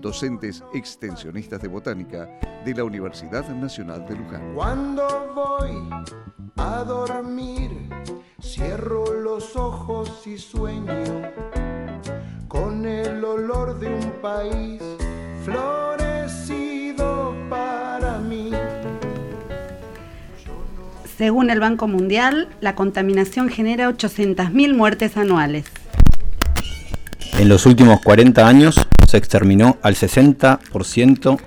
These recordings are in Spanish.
docentes extensionistas de botánica de la Universidad Nacional de Luján. Cuando voy a dormir, cierro los ojos y sueño con el olor de un país florecido para mí. Según el Banco Mundial, la contaminación genera 800.000 muertes anuales. En los últimos 40 años se exterminó al 60%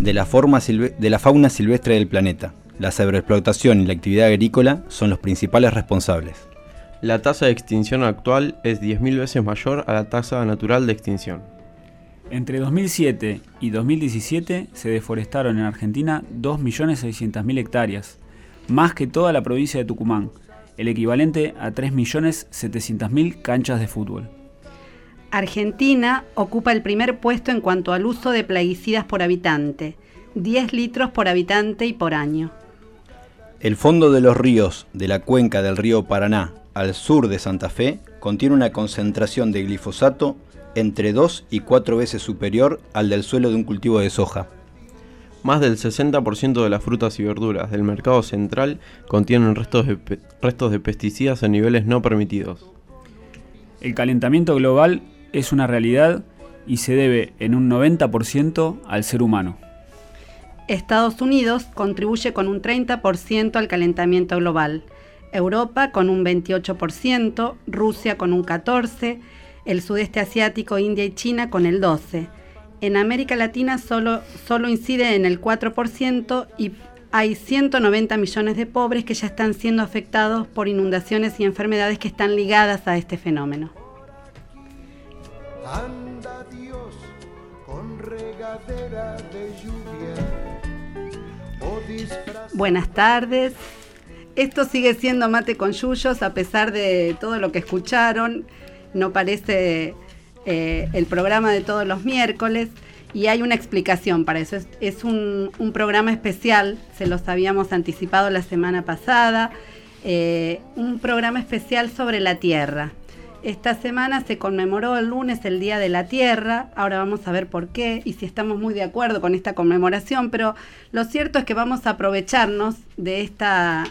de la, forma de la fauna silvestre del planeta. La sobreexplotación y la actividad agrícola son los principales responsables. La tasa de extinción actual es 10.000 veces mayor a la tasa natural de extinción. Entre 2007 y 2017 se deforestaron en Argentina 2.600.000 hectáreas, más que toda la provincia de Tucumán, el equivalente a 3.700.000 canchas de fútbol. Argentina ocupa el primer puesto en cuanto al uso de plaguicidas por habitante, 10 litros por habitante y por año. El fondo de los ríos de la cuenca del río Paraná al sur de Santa Fe contiene una concentración de glifosato entre 2 y 4 veces superior al del suelo de un cultivo de soja. Más del 60% de las frutas y verduras del mercado central contienen restos de, restos de pesticidas a niveles no permitidos. El calentamiento global es una realidad y se debe en un 90% al ser humano. Estados Unidos contribuye con un 30% al calentamiento global, Europa con un 28%, Rusia con un 14%, el sudeste asiático, India y China con el 12%. En América Latina solo, solo incide en el 4% y hay 190 millones de pobres que ya están siendo afectados por inundaciones y enfermedades que están ligadas a este fenómeno. Anda Dios con regadera de lluvia. o disfraz- Buenas tardes. Esto sigue siendo Mate con Yuyos a pesar de todo lo que escucharon. No parece eh, el programa de todos los miércoles y hay una explicación para eso. Es, un programa especial, se los habíamos anticipado la semana pasada, eh, un programa especial sobre la Tierra. Esta semana se conmemoró el lunes el Día de la Tierra, ahora vamos a ver por qué y si estamos muy de acuerdo con esta conmemoración, pero lo cierto es que vamos a aprovecharnos de esta,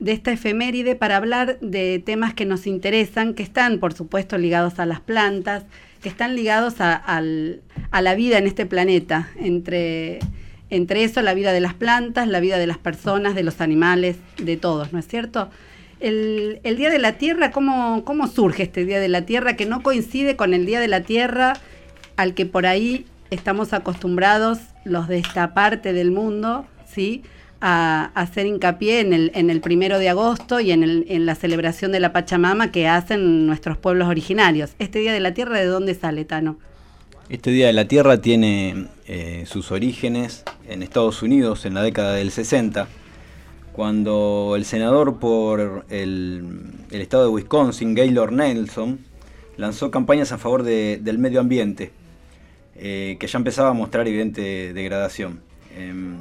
de esta efeméride para hablar de temas que nos interesan, que están por supuesto ligados a las plantas, que están ligados a, la vida en este planeta, entre, entre eso la vida de las plantas, la vida de las personas, de los animales, de todos, ¿no es cierto? El, Día de la Tierra, ¿cómo, ¿cómo surge este Día de la Tierra que no coincide con el Día de la Tierra al que por ahí estamos acostumbrados los de esta parte del mundo, ¿sí? A, a hacer hincapié en el, en el primero de agosto y en, el- en la celebración de la Pachamama que hacen nuestros pueblos originarios. ¿Este Día de la Tierra de dónde sale, Tano? Este Día de la Tierra tiene eh, sus orígenes en Estados Unidos en la década del 60, cuando el senador por el, estado de Wisconsin, Gaylord Nelson, lanzó campañas a favor de- del medio ambiente, eh, que ya empezaba a mostrar evidente degradación. Em,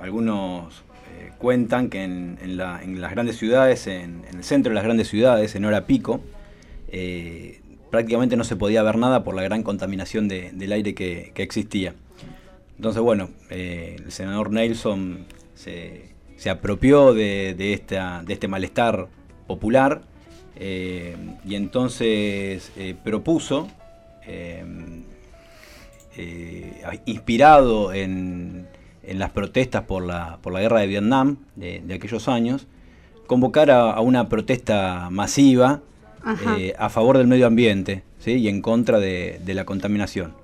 algunos eh, cuentan que en, en la- en las grandes ciudades, en, el centro de las grandes ciudades, en hora pico, eh, prácticamente no se podía ver nada por la gran contaminación de- del aire que, existía. Entonces, bueno, el senador Nelson se, se apropió de, de esta, de este malestar popular eh, y entonces eh, propuso, eh, inspirado en, en las protestas por la, por la guerra de Vietnam de, de aquellos años, convocar a, a una protesta masiva a favor del medio ambiente ¿sí? y en contra de, de la contaminación.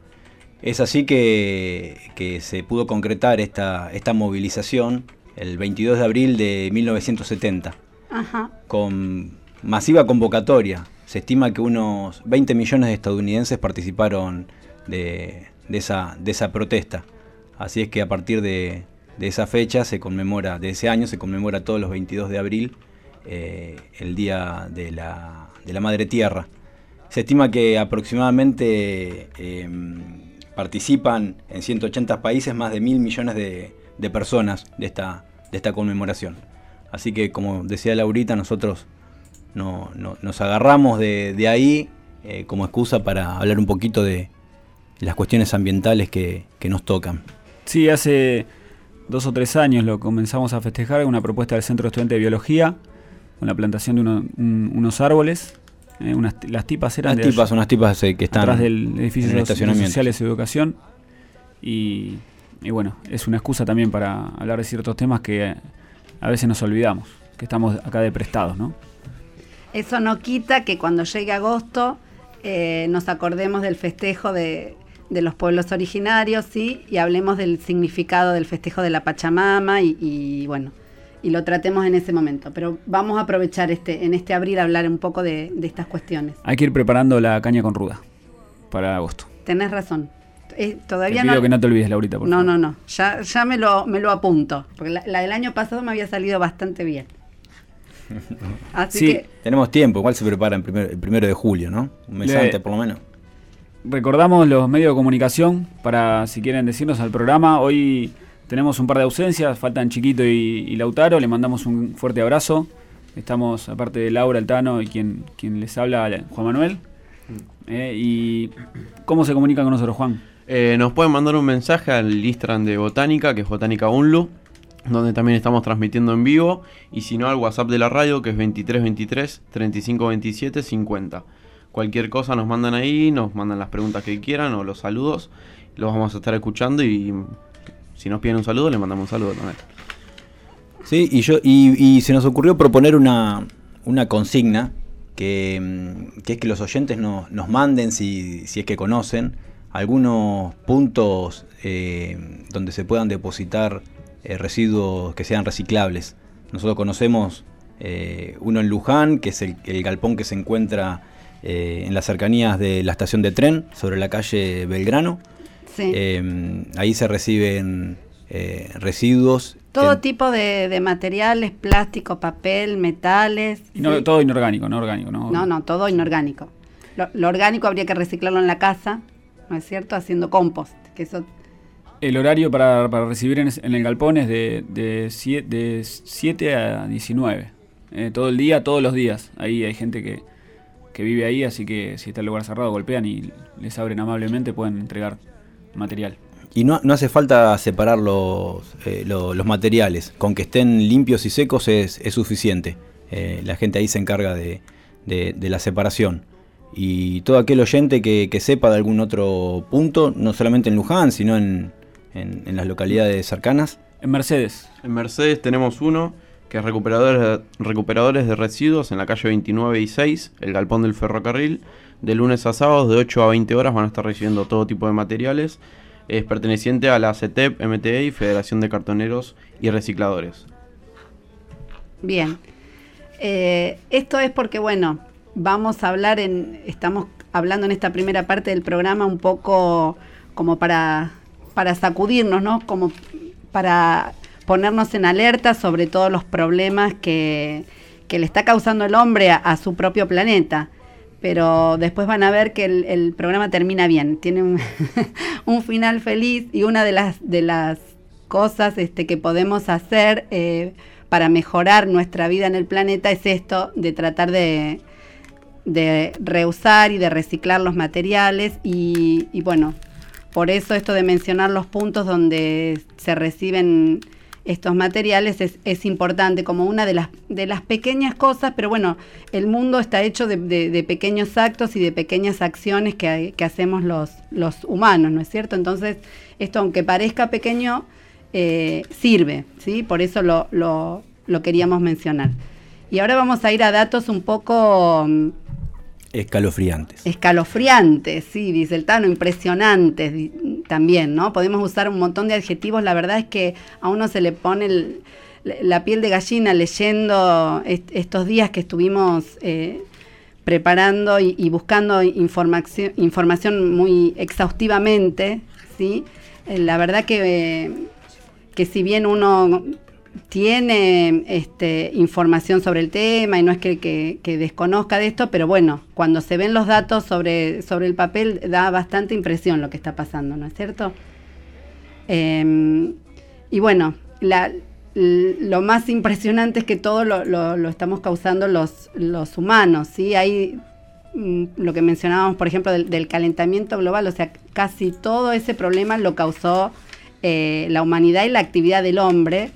Es así que, que se pudo concretar esta, esta movilización el 22 de abril de 1970 Ajá. con masiva convocatoria. Se estima que unos 20 millones de estadounidenses participaron de, de esa, de esa protesta. Así es que a partir de, de esa fecha se conmemora, de ese año se conmemora todos los 22 de abril eh, el Día de la, de la Madre Tierra. Se estima que aproximadamente eh, participan en 180 países más de mil millones de, de personas de esta, de esta conmemoración. Así que, como decía Laurita, nosotros no, no- nos agarramos de, de ahí eh, como excusa para hablar un poquito de las cuestiones ambientales que, que nos tocan. Sí, hace dos o tres años lo comenzamos a festejar con una propuesta del Centro de Estudiante de Biología, con la plantación de uno- un- unos árboles. eh, unas, las tipas eran Unas de tipas, unas tipas eh, que están atrás del edificio de estacionamiento. sociales y educación. Y, y bueno, es una excusa también para hablar de ciertos temas que eh, a veces nos olvidamos, que estamos acá de prestados, ¿no? Eso no quita que cuando llegue agosto eh, nos acordemos del festejo de, de los pueblos originarios, ¿sí? Y hablemos del significado del festejo de la Pachamama y, y, bueno, y lo tratemos en ese momento. Pero vamos a aprovechar este, en este abril a hablar un poco de, de estas cuestiones. Hay que ir preparando la caña con ruda para agosto. Tenés razón. Eh, Te todavía pido no. que no te olvides, Laurita, por no, favor. no, no. Ya, ya me lo, me lo apunto. Porque la, la del año pasado me había salido bastante bien. Así Sí. que Tenemos tiempo, igual se prepara en primer- el primero de julio, ¿no? Un mes Le- antes por lo menos. Recordamos los medios de comunicación para si quieren decirnos al programa. Hoy tenemos un par de ausencias, faltan Chiquito y, y Lautaro, le mandamos un fuerte abrazo. Estamos, aparte de Laura, Altano y quien, quien les habla, Juan Manuel. Eh, ¿Y cómo se comunican con nosotros, Juan? Eh, nos pueden mandar un mensaje al Instagram de Botánica, que es Botánica Unlu, donde también estamos transmitiendo en vivo. Y si no, al WhatsApp de la radio, que es 2323 3527 50. Cualquier cosa nos mandan ahí, nos mandan las preguntas que quieran o los saludos. Los vamos a estar escuchando y si nos piden un saludo, le mandamos un saludo también. Sí, y, yo, y, se nos ocurrió proponer una, una consigna que, mm, que es que los oyentes no- nos manden, si, si es que conocen, algunos puntos eh, donde se puedan depositar eh, residuos que sean reciclables. Nosotros conocemos eh, uno en Luján, que es el, el galpón que se encuentra eh, en las cercanías de la estación de tren, sobre la calle Belgrano. sí. Eh, ahí se reciben eh, residuos. Todo en- tipo de, de materiales, plástico, papel, metales. Y no- ¿sí? Todo inorgánico, no orgánico, ¿no? No, no, todo inorgánico. Lo, lo orgánico habría que reciclarlo en la casa, ¿no es cierto? Haciendo compost, que eso El horario para, para recibir en, en el galpón es de, de, sie- de 7 a 19. Eh, todo el día, todos los días. Ahí hay gente que, que vive ahí, así que si está el lugar cerrado, golpean y les abren amablemente, pueden entregar material. Y no, no hace falta separar los, eh, lo- los materiales. Con que estén limpios y secos es, es suficiente. Eh, la gente ahí se encarga de, de- de la separación. Y todo aquel oyente que, que sepa de algún otro punto, no solamente en Luján, sino en, en- en las localidades cercanas, En Mercedes, En Mercedes tenemos uno que es recuperadores, recuperadores de residuos en la calle 29 y 6, el galpón del ferrocarril. De lunes a sábados de 8 a 20 horas van a estar recibiendo todo tipo de materiales. Es perteneciente a la CETEP, MTE y Federación de Cartoneros y Recicladores. Bien. Eh, esto es porque, bueno, vamos a hablar en. Estamos hablando en esta primera parte del programa un poco como para, para sacudirnos, ¿no? Como para ponernos en alerta sobre todos los problemas que, que le está causando el hombre a, su propio planeta. Pero después van a ver que el, programa termina bien, tiene un, un final feliz y una de las, de las cosas este, que podemos hacer eh, para mejorar nuestra vida en el planeta es esto de tratar de, de reusar y de reciclar los materiales y, bueno, por eso esto de mencionar los puntos donde se reciben estos materiales es, importante como una de las, de las pequeñas cosas, pero bueno, el mundo está hecho de, pequeños actos y de pequeñas acciones que, que hacemos los, los humanos, ¿no es cierto? Entonces, esto aunque parezca pequeño, eh, sirve, ¿sí? Por eso lo, lo- lo queríamos mencionar. Y ahora vamos a ir a datos un poco escalofriantes. escalofriantes, sí, dice el Tano, impresionantes también, ¿no? Podemos usar un montón de adjetivos, la verdad es que a uno se le pone la piel de gallina leyendo est- estos días que estuvimos eh, preparando y, buscando información, información muy exhaustivamente ¿sí? Eh, la verdad que, eh, que si bien uno tiene este, información sobre el tema y no es que, desconozca de esto, pero bueno, cuando se ven los datos sobre, sobre el papel da bastante impresión lo que está pasando, ¿no es cierto? Eh, y bueno, lo más impresionante es que todo lo, lo- lo estamos causando los, los humanos, ¿sí? Hay mm, lo que mencionábamos, por ejemplo, del, del calentamiento global, o sea, casi todo ese problema lo causó eh, la humanidad y la actividad del hombre,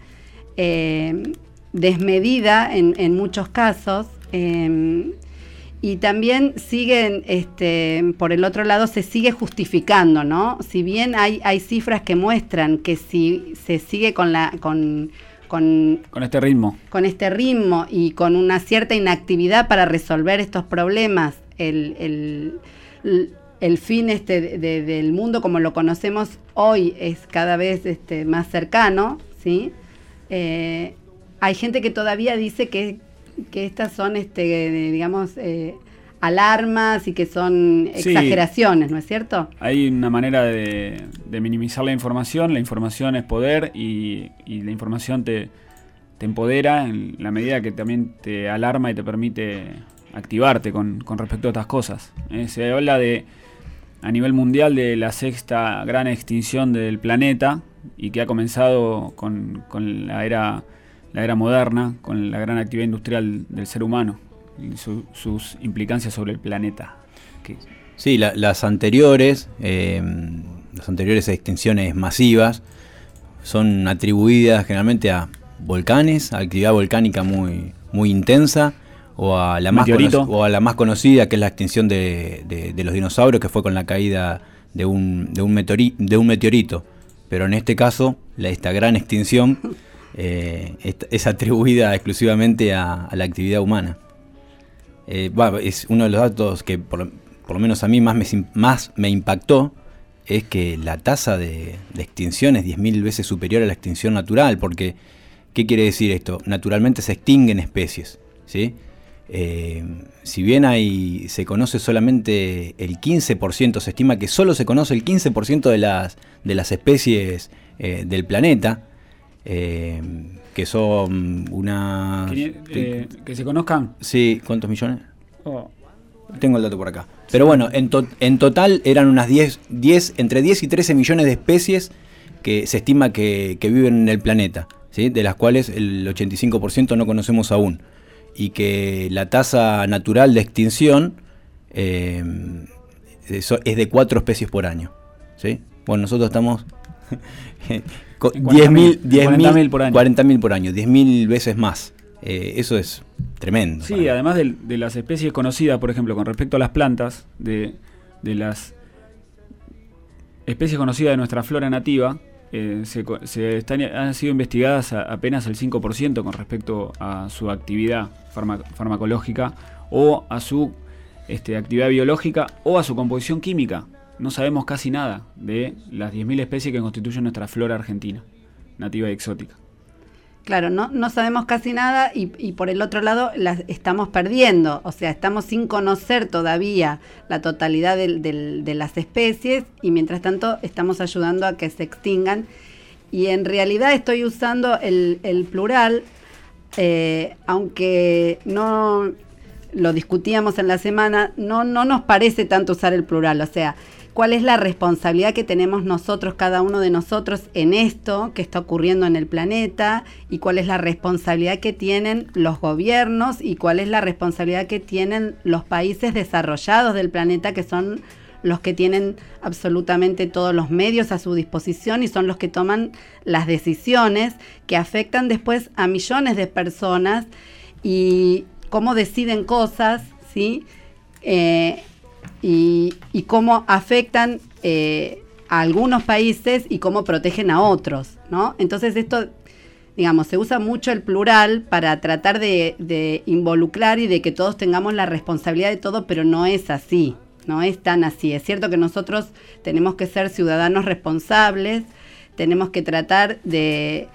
eh, desmedida en, en muchos casos. eh, y también siguen, este, por el otro lado, se sigue justificando, ¿no? Si bien hay, hay cifras que muestran que si se sigue con la, con, con Con este ritmo. con este ritmo y con una cierta inactividad para resolver estos problemas, el, el- el fin este de- de- del mundo como lo conocemos hoy es cada vez este, más cercano, ¿sí? Eh, hay gente que todavía dice que, que estas son, este, digamos, eh, alarmas y que son Sí. exageraciones, ¿no es cierto? Hay una manera de, de minimizar la información. La información es poder y, y la información te, te empodera en la medida que también te alarma y te permite activarte con, con respecto a estas cosas. Eh, se habla de, a nivel mundial, de la sexta gran extinción del planeta y que ha comenzado con, con la, era, la era moderna, con la gran actividad industrial del ser humano y su- sus implicancias sobre el planeta. Que- Sí, la- las anteriores, eh, las anteriores extinciones masivas, son atribuidas generalmente a volcanes, a actividad volcánica muy, muy intensa, o a, la más Meteorito. o a la más conocida, que es la extinción de, de- de los dinosaurios, que fue con la caída de un, de un, meteori- de un meteorito. Pero en este caso, la- esta gran extinción eh, es atribuida exclusivamente a, a la actividad humana. Eh, es uno de los datos que por, lo- por lo menos a mí más me, más me impactó es que la tasa de, de extinción es 10.000 veces superior a la extinción natural, porque ¿qué quiere decir esto? Naturalmente se extinguen especies, ¿sí? Eh, si bien hay, se conoce solamente el 15%, se estima que solo se conoce el 15% de las, de las especies eh, del planeta, eh, que son una... eh, que se conozcan. Sí, ¿cuántos millones? Oh, Tengo el dato por acá. Pero bueno, en, to- en total eran unas 10, 10, entre 10 y 13 millones de especies que se estima que, que viven en el planeta, ¿sí? de las cuales el 85% no conocemos aún. Y que la tasa natural de extinción eh, es de 4 especies por año. ¿sí? Bueno, nosotros estamos... con En 10.000 40.000, 10.000 40.000 por año. 40.000 por año, 10.000 veces más. Eh, eso es tremendo. Sí, además de, de las especies conocidas, por ejemplo, con respecto a las plantas, de, de las especies conocidas de nuestra flora nativa, eh, se, están, han sido investigadas a- apenas el 5% con respecto a su actividad farma- farmacológica o a su este, actividad biológica o a su composición química. No sabemos casi nada de las 10.000 especies que constituyen nuestra flora argentina, nativa y exótica. Claro, no, no sabemos casi nada y, y por el otro lado las estamos perdiendo, o sea, estamos sin conocer todavía la totalidad del- de las especies y mientras tanto estamos ayudando a que se extingan. Y en realidad estoy usando el, el plural, eh, aunque no lo discutíamos en la semana, no, no nos parece tanto usar el plural, o sea, cuál es la responsabilidad que tenemos nosotros, cada uno de nosotros, en esto que está ocurriendo en el planeta y cuál es la responsabilidad que tienen los gobiernos y cuál es la responsabilidad que tienen los países desarrollados del planeta, que son los que tienen absolutamente todos los medios a su disposición y son los que toman las decisiones que afectan después a millones de personas y cómo deciden cosas, ¿sí? Eh, y, y cómo afectan eh, a algunos países y cómo protegen a otros, ¿no? Entonces esto, digamos, se usa mucho el plural para tratar de, de involucrar y de que todos tengamos la responsabilidad de todo, pero no es así, no es tan así. Es cierto que nosotros tenemos que ser ciudadanos responsables, tenemos que tratar de,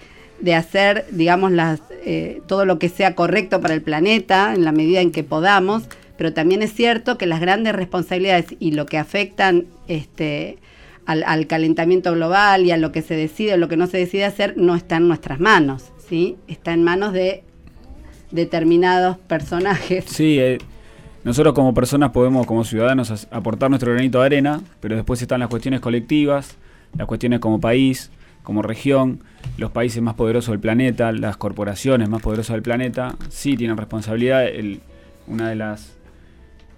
hacer, digamos, las, eh, todo lo que sea correcto para el planeta en la medida en que podamos, pero también es cierto que las grandes responsabilidades y lo que afectan este, al, al calentamiento global y a lo que se decide o lo que no se decide hacer, no está en nuestras manos, ¿sí? Está en manos de determinados personajes. Sí, eh, nosotros como personas podemos, como ciudadanos, aportar nuestro granito de arena, pero después están las cuestiones colectivas, las cuestiones como país, como región, los países más poderosos del planeta, las corporaciones más poderosas del planeta, sí tienen responsabilidad. El- una de las,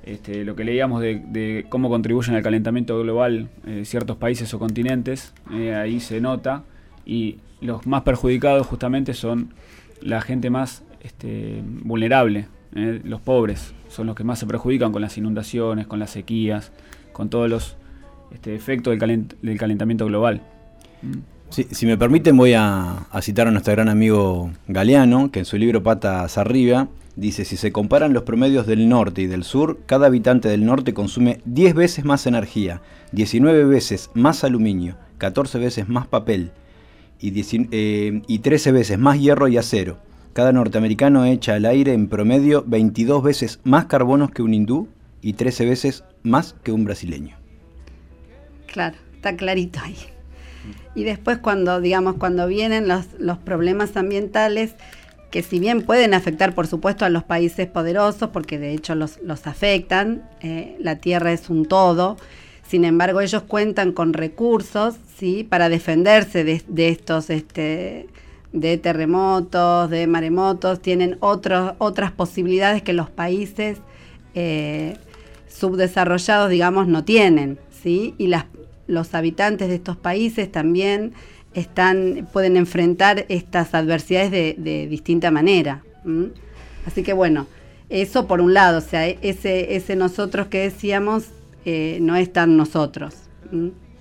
este, lo que leíamos de, cómo contribuyen al calentamiento global eh, ciertos países o continentes, eh, ahí se nota, y los más perjudicados justamente son la gente más este, vulnerable, eh, los pobres, son los que más se perjudican con las inundaciones, con las sequías, con todos los este, efectos del, calent- del calentamiento global. Mm. Si me permiten voy a, a citar a nuestro gran amigo Galeano, que en su libro Patas Arriba dice, si se comparan los promedios del norte y del sur, cada habitante del norte consume 10 veces más energía, 19 veces más aluminio, 14 veces más papel y, 19 eh, y 13 veces más hierro y acero. Cada norteamericano echa al aire en promedio 22 veces más carbonos que un hindú y 13 veces más que un brasileño. Claro, está clarito ahí. Y después cuando, digamos, cuando vienen los, los problemas ambientales, que si bien pueden afectar, por supuesto, a los países poderosos, porque de hecho los, los afectan, eh, la Tierra es un todo, sin embargo ellos cuentan con recursos, ¿sí? Para defenderse de, de estos, este, de terremotos, de maremotos, tienen otras posibilidades que los países eh, subdesarrollados, digamos, no tienen, ¿sí? Y los habitantes de estos países también están, pueden enfrentar estas adversidades de, distinta manera. Así que bueno, eso por un lado, o sea, ese, nosotros que decíamos eh, no es tan nosotros.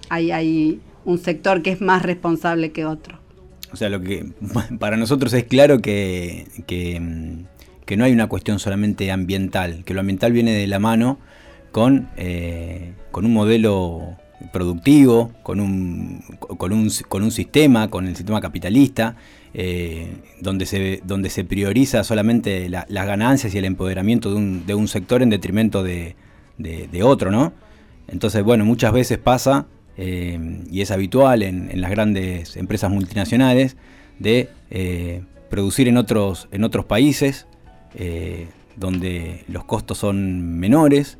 Hay, un sector que es más responsable que otro. O sea, lo que para nosotros es claro mm, que no hay una cuestión solamente ambiental, que lo ambiental viene de la mano con, eh, con un modelo productivo, con un, con un, con un sistema, con el sistema capitalista, eh, donde, se, donde se prioriza solamente la- las ganancias y el empoderamiento de un, de un sector en detrimento de, de- otro, ¿no? Entonces, bueno, muchas veces pasa, eh, y es habitual en, en las grandes empresas multinacionales, de eh, producir en otros, en otros países, donde los costos son menores,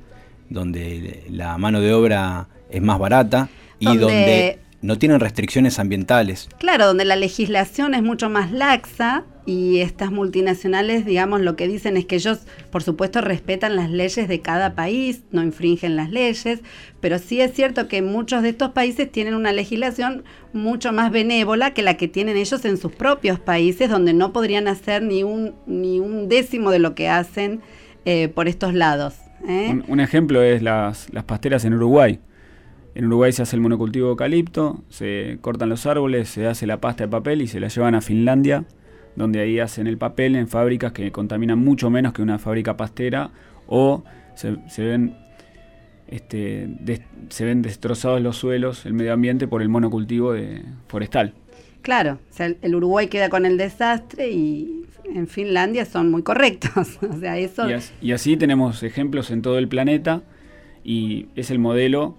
donde la mano de obra es más barata y Donde- donde no tienen restricciones ambientales. Claro, donde la legislación es mucho más laxa y estas multinacionales, digamos, lo que dicen es que ellos, por supuesto, respetan las leyes de cada país, no infringen las leyes, pero sí es cierto que muchos de estos países tienen una legislación mucho más benévola que la que tienen ellos en sus propios países, donde no podrían hacer ni un, ni un décimo de lo que hacen eh, por estos lados. ¿eh? Un, un ejemplo es las, las pasteras en Uruguay. En Uruguay se hace el monocultivo de eucalipto, se cortan los árboles, se hace la pasta de papel y se la llevan a Finlandia, donde ahí hacen el papel en fábricas que contaminan mucho menos que una fábrica pastera o se, se ven este, des- se ven destrozados los suelos, el medio ambiente por el monocultivo de forestal. Claro, o sea, el- Uruguay queda con el desastre y en Finlandia son muy correctos. O sea, eso... Y así tenemos ejemplos en todo el planeta y es el modelo,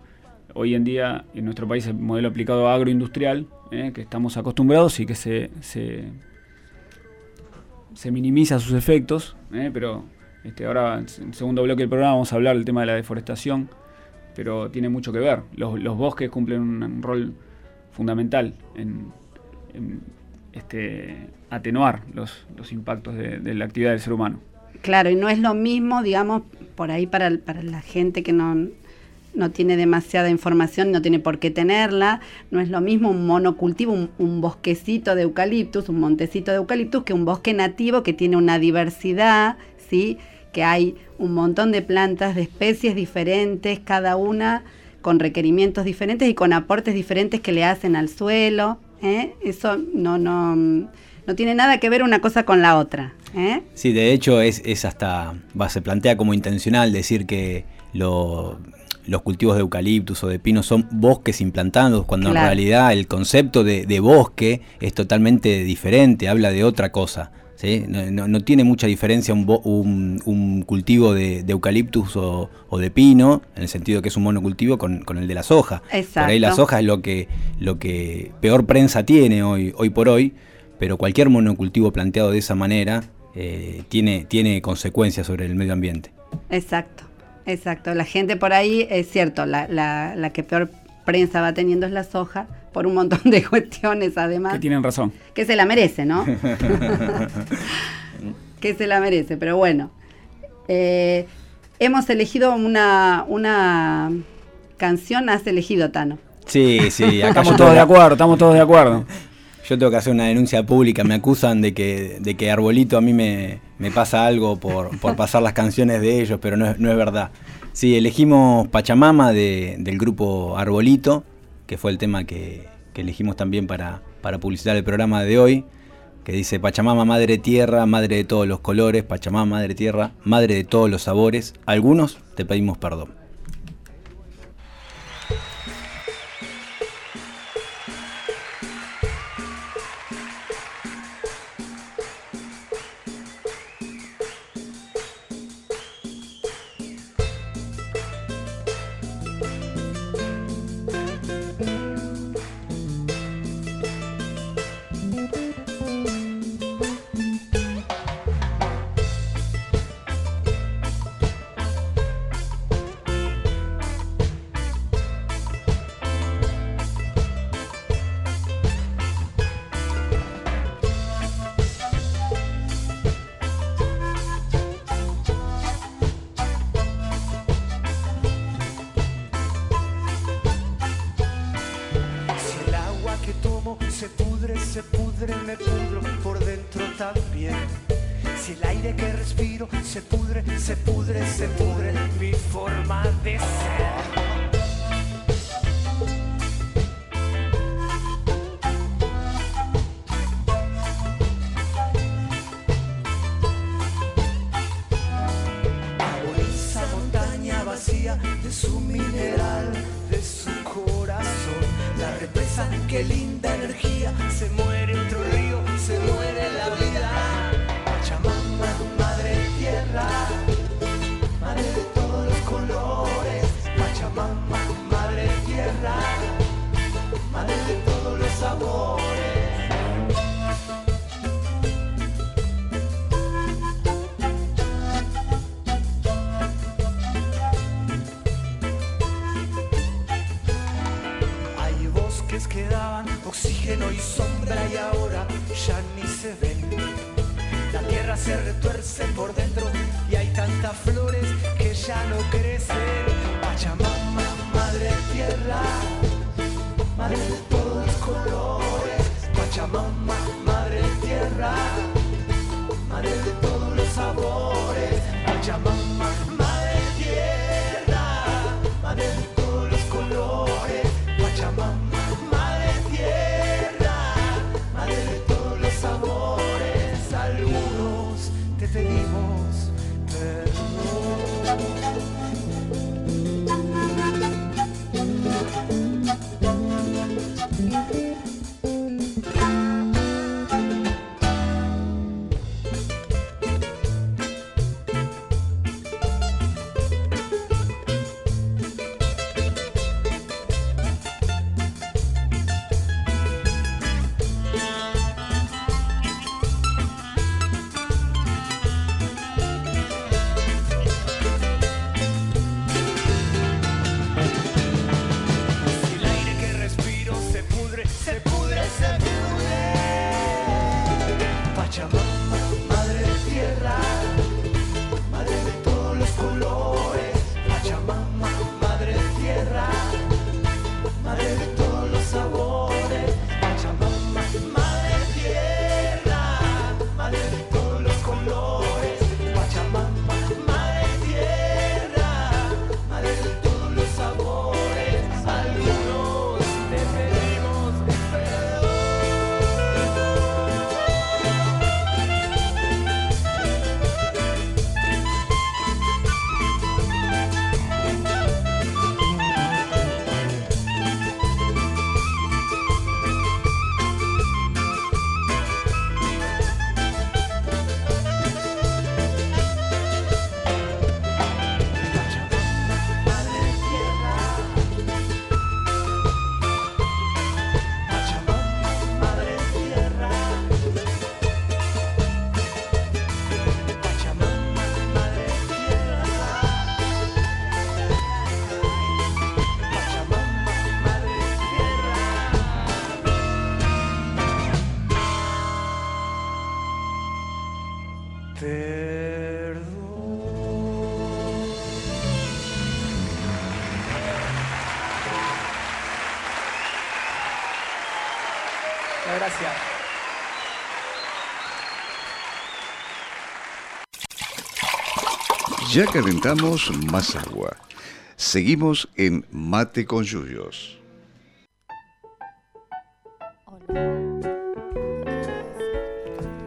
hoy en día en nuestro país, el modelo aplicado agroindustrial, eh, que estamos acostumbrados y que se, se, se minimiza sus efectos, eh, pero este, ahora en el segundo bloque del programa vamos a hablar del tema de la deforestación, pero tiene mucho que ver. Los, los bosques cumplen un, rol fundamental en, este, atenuar los, los impactos de- de la actividad del ser humano. Claro, y no es lo mismo, digamos, por ahí para, para la gente que no, no tiene demasiada información, no tiene por qué tenerla, no es lo mismo un monocultivo, un, bosquecito de eucaliptus, un montecito de eucaliptus, que un bosque nativo que tiene una diversidad, ¿sí? que hay un montón de plantas de especies diferentes, cada una con requerimientos diferentes y con aportes diferentes que le hacen al suelo. ¿eh? Eso no, no, no tiene nada que ver una cosa con la otra. ¿eh? Sí, de hecho es, es hasta, va, se plantea como intencional decir que lo- los cultivos de eucaliptus o de pino son bosques implantados, cuando Claro. en realidad el concepto de, de bosque es totalmente diferente, habla de otra cosa. No, no- no tiene mucha diferencia un, bo- un- un cultivo de, de eucaliptus o, o de pino, en el sentido que es un monocultivo, con, con el de la soja. Exacto. Por ahí la soja es lo que, lo que peor prensa tiene hoy, hoy por hoy, pero cualquier monocultivo planteado de esa manera eh, tiene, tiene consecuencias sobre el medio ambiente. Exacto, exacto. La gente por ahí, es cierto, la, la, la que peor prensa va teniendo es la soja, por un montón de cuestiones además. Que tienen razón. que se la merece, ¿no? que se la merece, pero bueno. Eh, hemos elegido una, una canción, has elegido, Tano. Sí, sí, acá Estamos todos de acuerdo, estamos todos de acuerdo. Yo tengo que hacer una denuncia pública, me acusan de que, de que Arbolito a mí me, me pasa algo por, por pasar las canciones de ellos, pero no es, no es verdad. Sí, elegimos Pachamama de- del grupo Arbolito, que fue el tema que, que elegimos también para, para publicitar el programa de hoy, que dice Pachamama, madre tierra, madre de todos los colores, Pachamama, madre tierra, madre de todos los sabores, algunos te pedimos perdón. Se pudre, se pudre, me pudro por dentro también. Si el aire que respiro se pudre, se pudre, se pudre mi forma de ser. Ya calentamos más agua. Seguimos en Mate con Yuyos.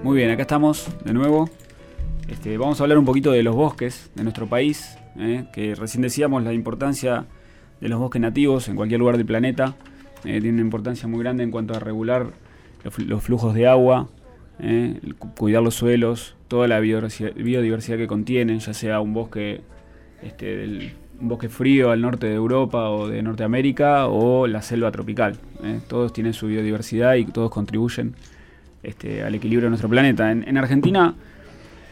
Muy bien, acá estamos de nuevo. Este, vamos a hablar un poquito de los bosques de nuestro país, eh, que recién decíamos la importancia de los bosques nativos en cualquier lugar del planeta. Eh, tiene una importancia muy grande en cuanto a regular los, los flujos de agua, eh, cuidar los suelos, toda la biodiversidad, que contienen, ya sea un bosque, este, un bosque frío al norte de Europa o de Norteamérica o la selva tropical. eh. Todos tienen su biodiversidad y todos contribuyen este, al equilibrio de nuestro planeta. En, en Argentina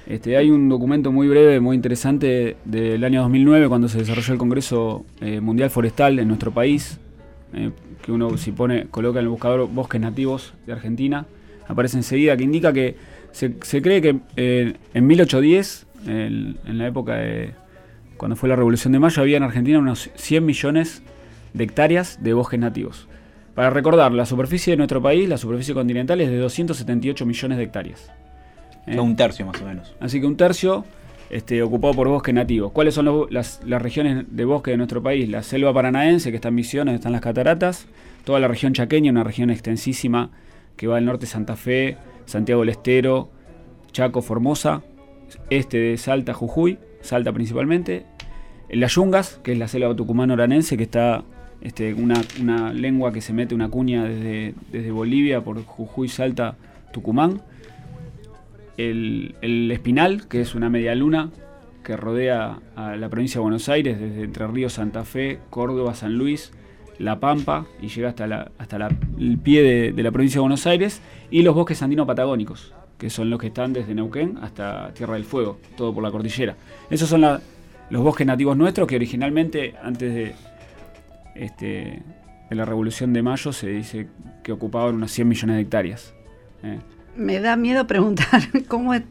este, hay un documento muy breve, muy interesante del año 2009 cuando se desarrolló el Congreso eh, Mundial Forestal en nuestro país, eh, que uno si pone, coloca en el buscador bosques nativos de Argentina, aparece enseguida, que indica que se, se cree que eh, en 1810, en, en la época de cuando fue la Revolución de Mayo, había en Argentina unos 100 millones de hectáreas de bosques nativos. Para recordar, la superficie de nuestro país, la superficie continental, es de 278 millones de hectáreas. ¿Eh? Un tercio más o menos. Así que un tercio este, ocupado por bosques nativos. ¿Cuáles son las, las regiones de bosque de nuestro país? La selva paranaense, que está en Misiones, están las cataratas. Toda la región chaqueña, una región extensísima que va del norte Santa Fe, Santiago del Estero, Chaco, Formosa, este de Salta, Jujuy, Salta principalmente. Las Yungas, que es la selva tucumano-oranense, que está este, una, una lengua que se mete una cuña desde, desde Bolivia por Jujuy, Salta, Tucumán el, el Espinal, que es una media luna que rodea a la provincia de Buenos Aires, desde Entre Ríos, Santa Fe, Córdoba, San Luis, La Pampa, y llega hasta, la, hasta la- el pie de, de la provincia de Buenos Aires, y los bosques andino-patagónicos, que son los que están desde Neuquén hasta Tierra del Fuego, todo por la cordillera. Esos son la- los bosques nativos nuestros que originalmente, antes de, este, de la Revolución de Mayo, se dice que ocupaban unas 100 millones de hectáreas. ¿eh? Me da miedo preguntar cómo es-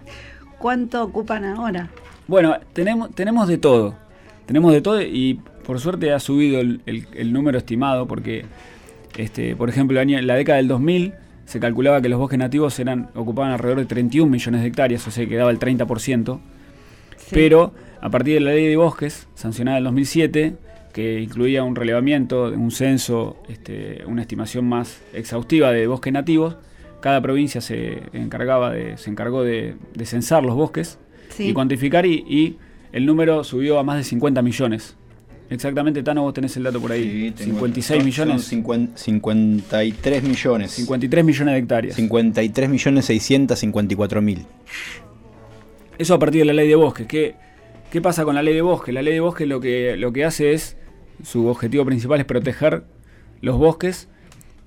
cuánto ocupan ahora. Bueno, tenemos, tenemos de todo. Tenemos de todo y por suerte ha subido el, el- el número estimado porque, este, por ejemplo, en la década del 2000 se calculaba que los bosques nativos eran ocupaban alrededor de 31 millones de hectáreas, o sea, que daba el 30%. Sí. Pero a partir de la ley de bosques, sancionada en 2007, que incluía un relevamiento, un censo, este, una estimación más exhaustiva de bosques nativos, cada provincia se encargaba de, se encargó de, de censar los bosques Sí. y cuantificar y, y el número subió a más de 50 millones. Exactamente, Tano, vos tenés el dato por ahí. 56 millones. 53 millones. 53 millones de hectáreas. 53 millones 654 mil. Eso a partir de la ley de bosques. ¿Qué, qué pasa con la ley de bosques? La ley de bosques lo que, lo que hace es, su objetivo principal es proteger los bosques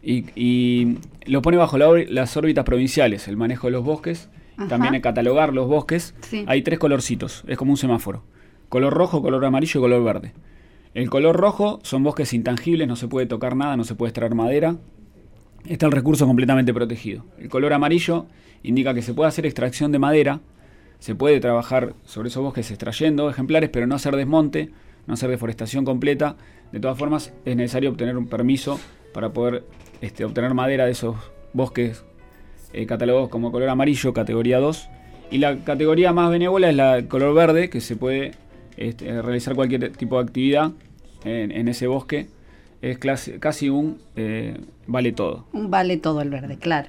y, y lo pone bajo la las órbitas provinciales, el manejo de los bosques, Ajá. también el catalogar los bosques. Sí. Hay tres colorcitos, es como un semáforo. Color rojo, color amarillo y color verde. El color rojo son bosques intangibles, no se puede tocar nada, no se puede extraer madera. Está el recurso completamente protegido. El color amarillo indica que se puede hacer extracción de madera, se puede trabajar sobre esos bosques extrayendo ejemplares, pero no hacer desmonte, no hacer deforestación completa. De todas formas, es necesario obtener un permiso para poder este, obtener madera de esos bosques eh, catalogados como color amarillo, categoría 2. Y la categoría más benévola es la color verde, que se puede este, realizar cualquier tipo de actividad en, en ese bosque. Es clase- casi un eh, vale todo. Un vale todo el verde, claro.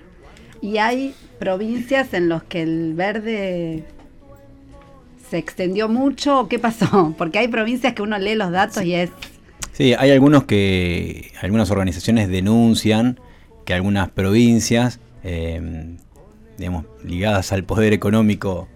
Y hay provincias en las que el verde se extendió mucho. ¿o ¿Qué pasó? Porque hay provincias que uno lee los datos y es... Sí, hay algunos que, algunas organizaciones denuncian que algunas provincias, eh, digamos, ligadas al poder económico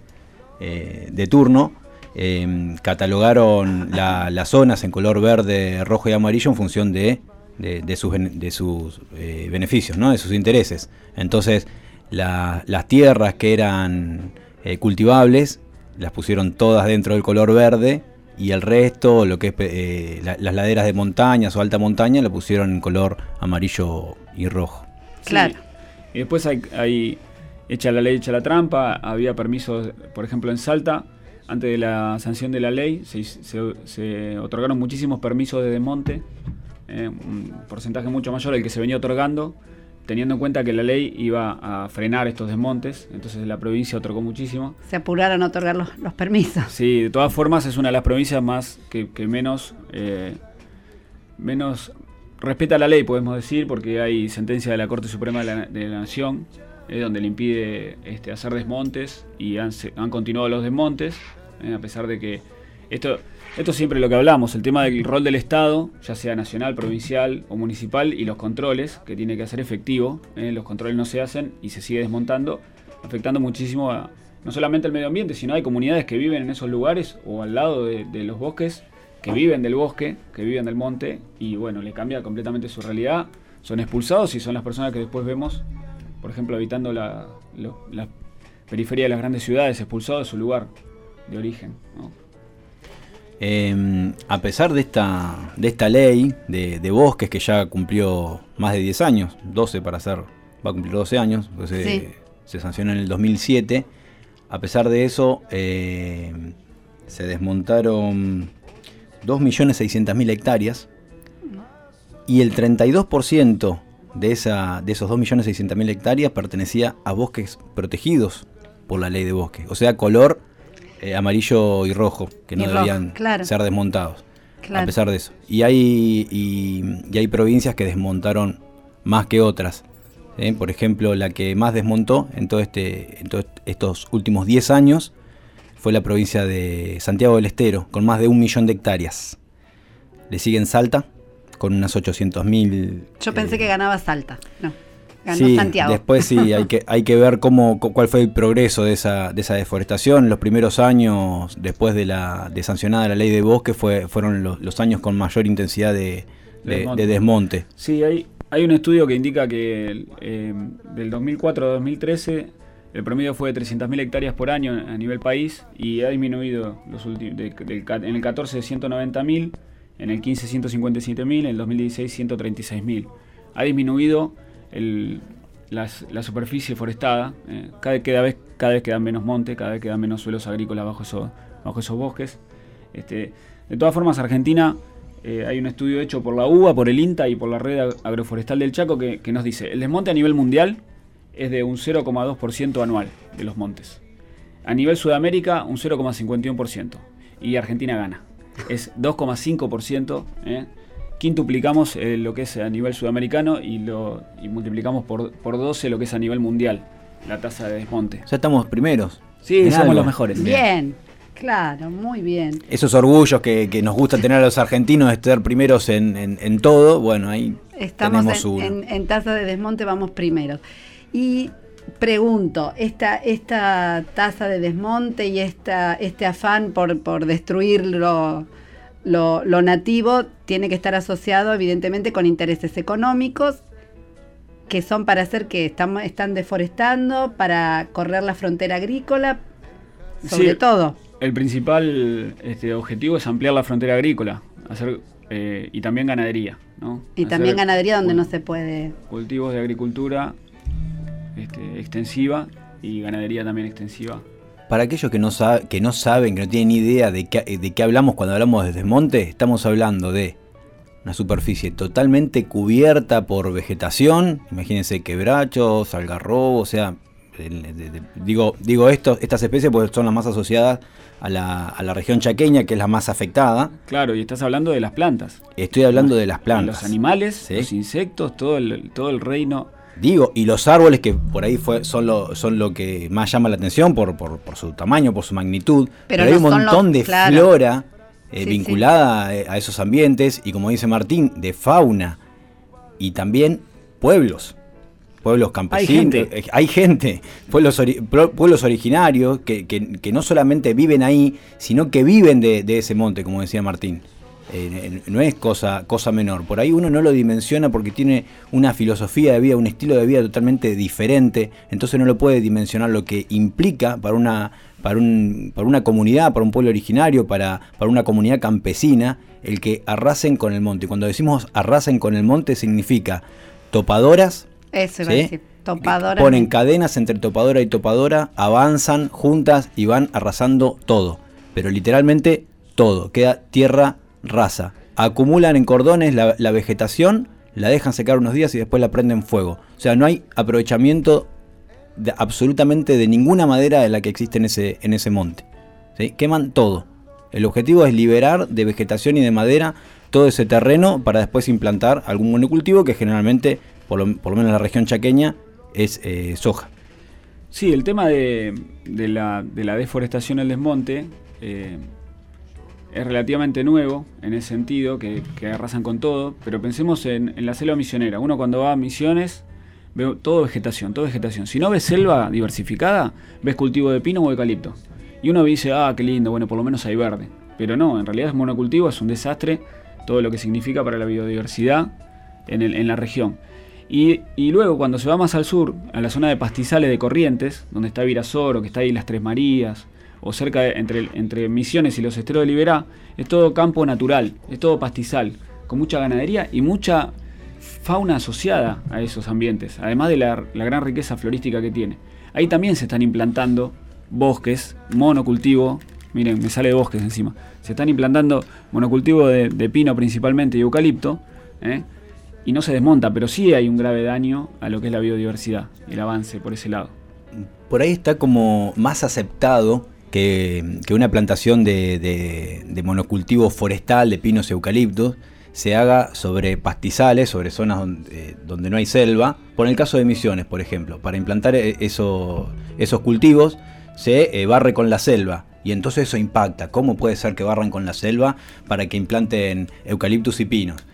eh, de turno, eh, catalogaron la- las zonas en color verde, rojo y amarillo en función de, de- de sus, de sus eh, beneficios, ¿no? de sus intereses. Entonces, la- las tierras que eran eh, cultivables las pusieron todas dentro del color verde y el resto, lo que es eh, la- las laderas de montañas o alta montaña, lo pusieron en color amarillo y rojo. Claro. Y después hay, hay hecha la ley, hecha la trampa, había permisos, por ejemplo en Salta, antes de la sanción de la ley, se, se- se otorgaron muchísimos permisos de desmonte, eh, un porcentaje mucho mayor al que se venía otorgando teniendo en cuenta que la ley iba a frenar estos desmontes, entonces la provincia otorgó muchísimo. Se apuraron a otorgar los, los permisos. Sí, de todas formas es una de las provincias más que, que menos, eh, menos respeta la ley, podemos decir, porque hay sentencia de la Corte Suprema de la, de la Nación, eh, donde le impide este, hacer desmontes y han, continuado los desmontes, a pesar de que esto, esto siempre lo que hablamos, el tema del rol del Estado, ya sea nacional, provincial o municipal, y los controles, que tiene que hacer efectivo, eh, los controles no se hacen y se sigue desmontando, afectando muchísimo a, no solamente al medio ambiente, sino hay comunidades que viven en esos lugares o al lado de, los bosques, que viven del bosque, que viven del monte, y bueno, le cambia completamente su realidad, son expulsados y son las personas que después vemos, por ejemplo, habitando la, la periferia de las grandes ciudades, expulsados de su lugar de origen. ¿no? Eh, a pesar de esta, de esta ley de, de bosques que ya cumplió más de 10 años, 12 para ser, va a cumplir 12 años, pues se, se sancionó en el 2007, a pesar de eso eh, se desmontaron 2.600.000 hectáreas y el 32% de, esa, de esos 2.600.000 hectáreas pertenecía a bosques protegidos por la ley de bosques, o sea, color eh, amarillo y rojo, que no Y rojo, debían claro. ser desmontados. Claro. A pesar de eso. Y hay, y, y hay provincias que desmontaron más que otras. ¿eh? Por ejemplo, la que más desmontó en, todo este, en todos estos últimos 10 años fue la provincia de Santiago del Estero, con más de un millón de hectáreas. Le siguen Salta, con unas 800.000. Yo pensé eh, que ganaba Salta. No, ganó sí, Santiago. Después sí, hay que, hay que ver cómo, cu- cuál fue el progreso de esa, de esa deforestación. Los primeros años, después de la de sancionada la ley de bosque, fue, fueron los, los años con mayor intensidad de, de- Desmonte. de desmonte. Sí, hay, hay un estudio que indica que eh, del 2004 a 2013 el promedio fue de 300.000 hectáreas por año a nivel país y ha disminuido los últimos, de- ca- en el 14 de 190.000, en el 15 157.000, en el 2016 136.000. Ha disminuido el- las- la superficie forestada, eh, cada, cada vez, cada vez quedan menos monte, cada vez quedan menos suelos agrícolas bajo, eso- bajo esos bosques. Este, de todas formas, Argentina, eh, hay un estudio hecho por la UBA, por el INTA y por la Red Ag- Agroforestal del Chaco que, que nos dice, el desmonte a nivel mundial es de un 0,2% anual de los montes. A nivel Sudamérica, un 0,51%. Y Argentina gana. Es 2,5%. ¿eh? Quintuplicamos eh, lo que es a nivel sudamericano y, lo, y multiplicamos por, por 12 lo que es a nivel mundial, la tasa de desmonte. Ya estamos primeros. Sí, somos algo. los mejores. Bien, claro, muy bien. Esos orgullos que, que nos gusta tener a los argentinos de estar primeros en, en- en todo, bueno, ahí Estamos tenemos en, uno. en- en tasa de desmonte, vamos primeros. Y pregunto, esta, esta tasa de desmonte y esta, este afán por, por destruir lo, lo- nativo tiene que estar asociado evidentemente con intereses económicos que son para hacer que estamos, están deforestando, para correr la frontera agrícola, sobre Sí. todo. El principal este, objetivo es ampliar la frontera agrícola hacer, eh, y también ganadería. ¿no? Y Hacer también ganadería donde no se puede. Cultivos de agricultura este, extensiva y ganadería también extensiva. Para aquellos que no, que no saben, que no tienen idea de qué, de qué hablamos cuando hablamos de desmonte, estamos hablando de una superficie totalmente cubierta por vegetación, imagínense quebrachos, algarrobo, o sea, digo, digo esto, estas especies pues son las más asociadas a la, a la región chaqueña, que es la más afectada. Claro, y estás hablando de las plantas. Estoy hablando de las plantas. Los animales, Sí. los insectos, todo el, todo el reino. Digo, y los árboles que por ahí fue, son, lo, son lo que más llama la atención por, por, por su tamaño, por su magnitud. Pero Pero, hay no un montón los- de claro. flora eh, Sí, vinculada eh, a esos ambientes y como dice Martín, de fauna y también pueblos. Pueblos campesinos. gente. eh, hay gente, pueblos, ori- pro- pueblos originarios que, que- que no solamente viven ahí, sino que viven de, de ese monte, como decía Martín. Eh, no es cosa, cosa menor. Por ahí uno no lo dimensiona porque tiene una filosofía de vida, un estilo de vida totalmente diferente. Entonces no lo puede dimensionar lo que implica para una, para un, para una comunidad, para un pueblo originario, para, para una comunidad campesina, el que arrasen con el monte. Cuando decimos arrasen con el monte significa topadoras, Eso iba a decir. Topadora. Ponen cadenas entre topadora y topadora, avanzan juntas y van arrasando todo. Pero literalmente todo. Queda tierra rasa. Acumulan en cordones la, vegetación, la dejan secar unos días y después la prenden fuego. O sea, no hay aprovechamiento absolutamente de ninguna madera de la que existe en ese, en ese monte. ¿sí? Queman todo. El objetivo es liberar de vegetación y de madera todo ese terreno para después implantar algún monocultivo que generalmente, por lo, menos en la región chaqueña, es eh, soja. Sí, el tema de, de la, de la deforestación el desmonte eh, es relativamente nuevo en ese sentido, que, arrasan con todo, pero pensemos en, la selva misionera. Uno cuando va a misiones ve todo vegetación, todo vegetación. Si no ves selva diversificada, ves cultivo de pino o eucalipto. Y uno dice, ah, qué lindo, bueno, por lo menos hay verde. Pero no, en realidad es monocultivo, es un desastre todo lo que significa para la biodiversidad en, el- en la región. Y luego cuando se va más al sur, a la zona de pastizales de Corrientes, donde está Virasoro, que está ahí las Tres Marías, o cerca de- entre, Misiones y los esteros de Liberá, es todo campo natural, es todo pastizal, con mucha ganadería y mucha fauna asociada a esos ambientes, además de la, gran riqueza florística que tiene. Ahí también se están implantando bosques, monocultivo, miren, me sale de bosques encima, se están implantando monocultivo de, de pino principalmente y eucalipto, ¿eh? y no se desmonta, pero sí hay un grave daño a lo que es la biodiversidad, el avance por ese lado. por ahí está como más aceptado que, una plantación de, monocultivo forestal, de pinos y eucaliptos, se haga sobre pastizales, sobre zonas donde, donde no hay selva. Por el caso de Misiones, por ejemplo, para implantar eh, eso- esos cultivos se eh, barre con la selva. Y entonces eso impacta. ¿Cómo puede ser que barran con la selva para que implanten eucaliptus y pinos?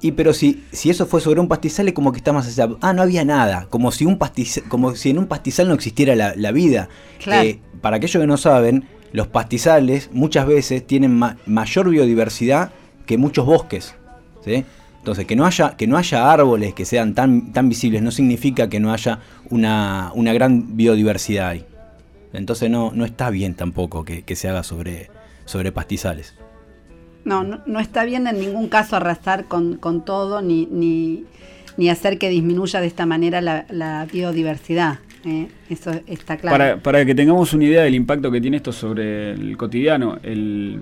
Y pero si, si eso fue sobre un pastizal es como que está más allá. Ah, no había nada. Como si, un pastiz- como si en un pastizal no existiera la, la vida. Claro. Eh, para aquellos que no saben, los pastizales muchas veces tienen ma- mayor biodiversidad que muchos bosques. ¿sí? Entonces, que no haya, que no haya árboles que sean tan, tan visibles no significa que no haya una, una gran biodiversidad ahí. Entonces no, no está bien tampoco que, que se haga sobre, sobre pastizales. No, no, está bien en ningún caso arrasar con, con todo ni, ni, ni hacer que disminuya de esta manera la, la biodiversidad. ¿eh? Eso está claro. Para, para que tengamos una idea del impacto que tiene esto sobre el cotidiano, el,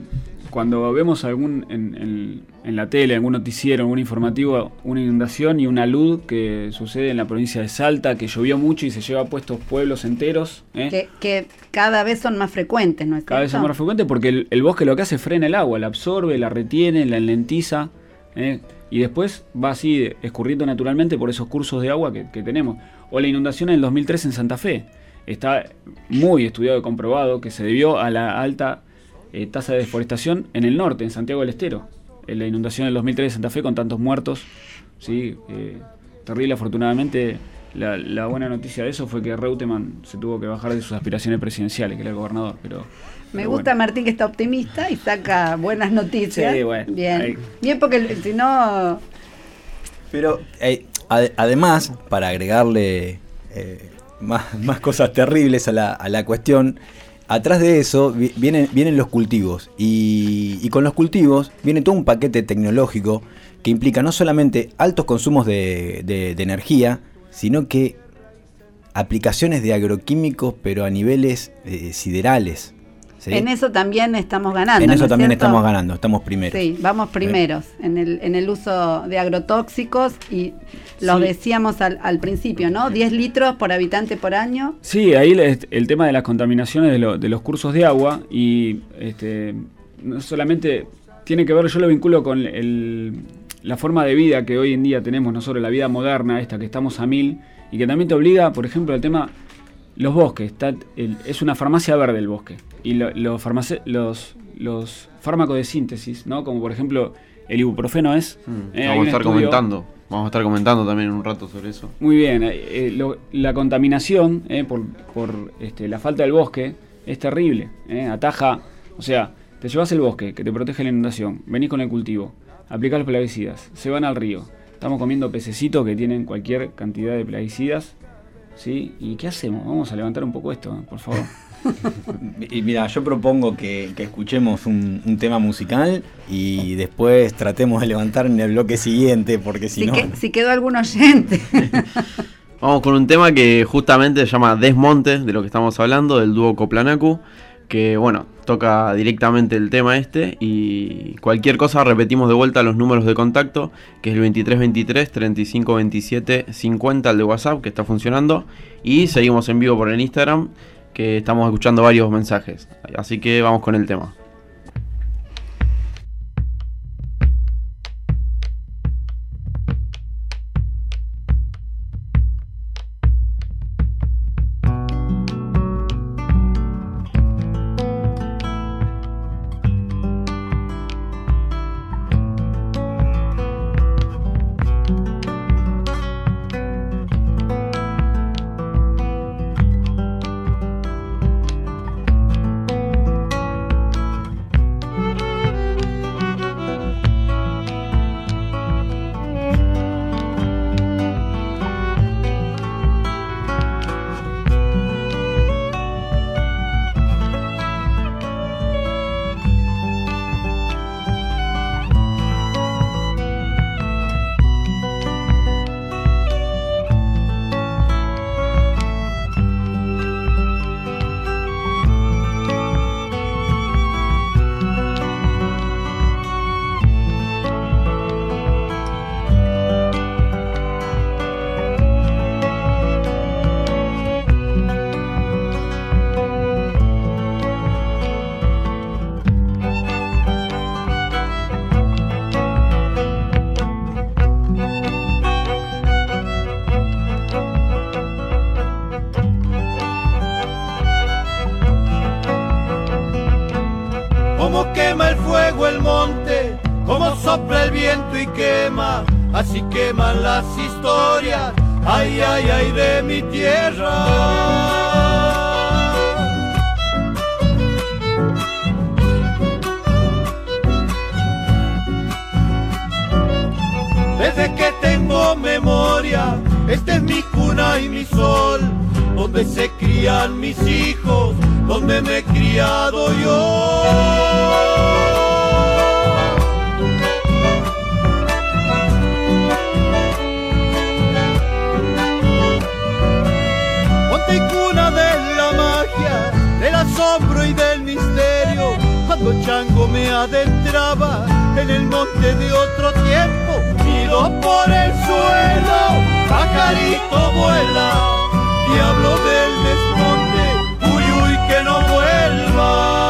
cuando vemos algún en, en- en la tele, algún noticiero, algún informativo, una inundación y una luz que sucede en la provincia de Salta, que llovió mucho y se lleva puestos pueblos enteros, ¿eh? que, que cada vez son más frecuentes, ¿no es cada vez cierto? más frecuente porque el, el bosque lo que hace es frena el agua, la absorbe, la retiene, la enlentiza ¿eh? y después va así escurriendo naturalmente por esos cursos de agua que, que tenemos. O la inundación en el 2003 en Santa Fe. Está muy estudiado y comprobado que se debió a la alta eh, tasa de deforestación en el norte, en Santiago del Estero. En la inundación del 2003 en Santa Fe con tantos muertos. ¿sí? Eh, terrible, afortunadamente. La, la buena noticia de eso fue que Reutemann se tuvo que bajar de sus aspiraciones presidenciales, que era el gobernador. Pero, Me pero gusta bueno. Martín que está optimista y saca buenas noticias. Sí, bueno, Bien. ahí. Bien, porque si no. Pero eh, ade- además, para agregarle eh, más, más cosas terribles a la, a la cuestión, atrás de eso vi- vienen, vienen los cultivos. Y, y con los cultivos viene todo un paquete tecnológico que implica no solamente altos consumos de, de- de energía, sino que aplicaciones de agroquímicos, pero a niveles eh, siderales. ¿Sí? En eso también estamos ganando. En ¿no eso es también cierto? estamos ganando, estamos primeros. Sí, vamos primeros en el, en el uso de agrotóxicos y Sí. decíamos al, al principio, ¿no? 10 litros por habitante por año. Sí, ahí le- el tema de las contaminaciones de, lo- de los cursos de agua y este, no solamente tiene que ver, yo lo vinculo con el- la forma de vida que hoy en día tenemos nosotros, la vida moderna, esta que estamos a mil, y que también te obliga, por ejemplo, al tema, los bosques, está, el- es una farmacia verde el bosque, y lo- los, farmace- los, los fármacos de síntesis, ¿no? como por ejemplo el ibuprofeno es... Mm, eh, vamos a estar estudio- comentando. Vamos a estar comentando también en un rato sobre eso. muy bien, eh, eh, lo- la contaminación eh, por, por, este, la falta del bosque es terrible. eh, ataja, o sea, te llevas el bosque que te protege la inundación, venís con el cultivo, aplicás los plaguicidas, se van al río. Estamos comiendo pececitos que tienen cualquier cantidad de plaguicidas. ¿Sí? ¿Y qué hacemos? Vamos a levantar un poco esto, eh, por favor. Y mira, yo propongo que, que escuchemos un, un tema musical y después tratemos de levantar en el bloque siguiente, porque si, Si, no. que- si quedó algún oyente. Vamos con un tema que justamente se llama Desmonte, de lo que estamos hablando, del dúo Coplanacu. Que bueno, toca directamente el tema este y cualquier cosa repetimos de vuelta los números de contacto, que es el 2323 3527 50 el de WhatsApp que está funcionando y seguimos en vivo por el Instagram que estamos escuchando varios mensajes. Así que vamos con el tema. Viento y quema, así queman las historias, ay, ay, ay de mi tierra. Desde que tengo memoria, esta es mi cuna y mi sol, donde se crían mis hijos, donde me he criado yo. Chango me adentraba en el monte de otro tiempo, miro por el suelo, pajarito vuela, diablo del desmonte, uy, uy, que no vuelva.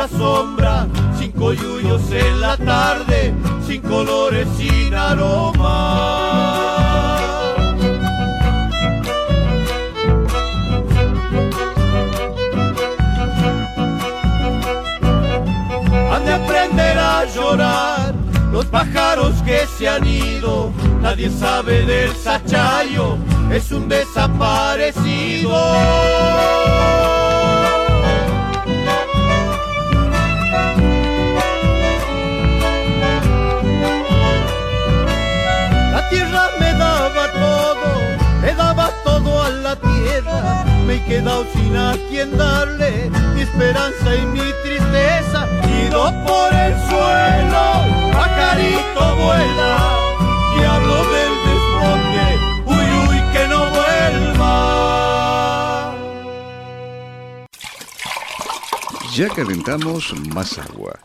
La sombra, sin coyullos en la tarde, sin colores, sin aroma. Han de aprender a llorar los pájaros que se han ido. Nadie sabe del sachayo, es un desaparecido. Todo a la tierra. Me he quedado sin a quien darle mi esperanza y mi tristeza. Ido por el suelo, pajarito vuela, y hablo del desmonte, uy, uy, que no vuelva. Ya calentamos más agua.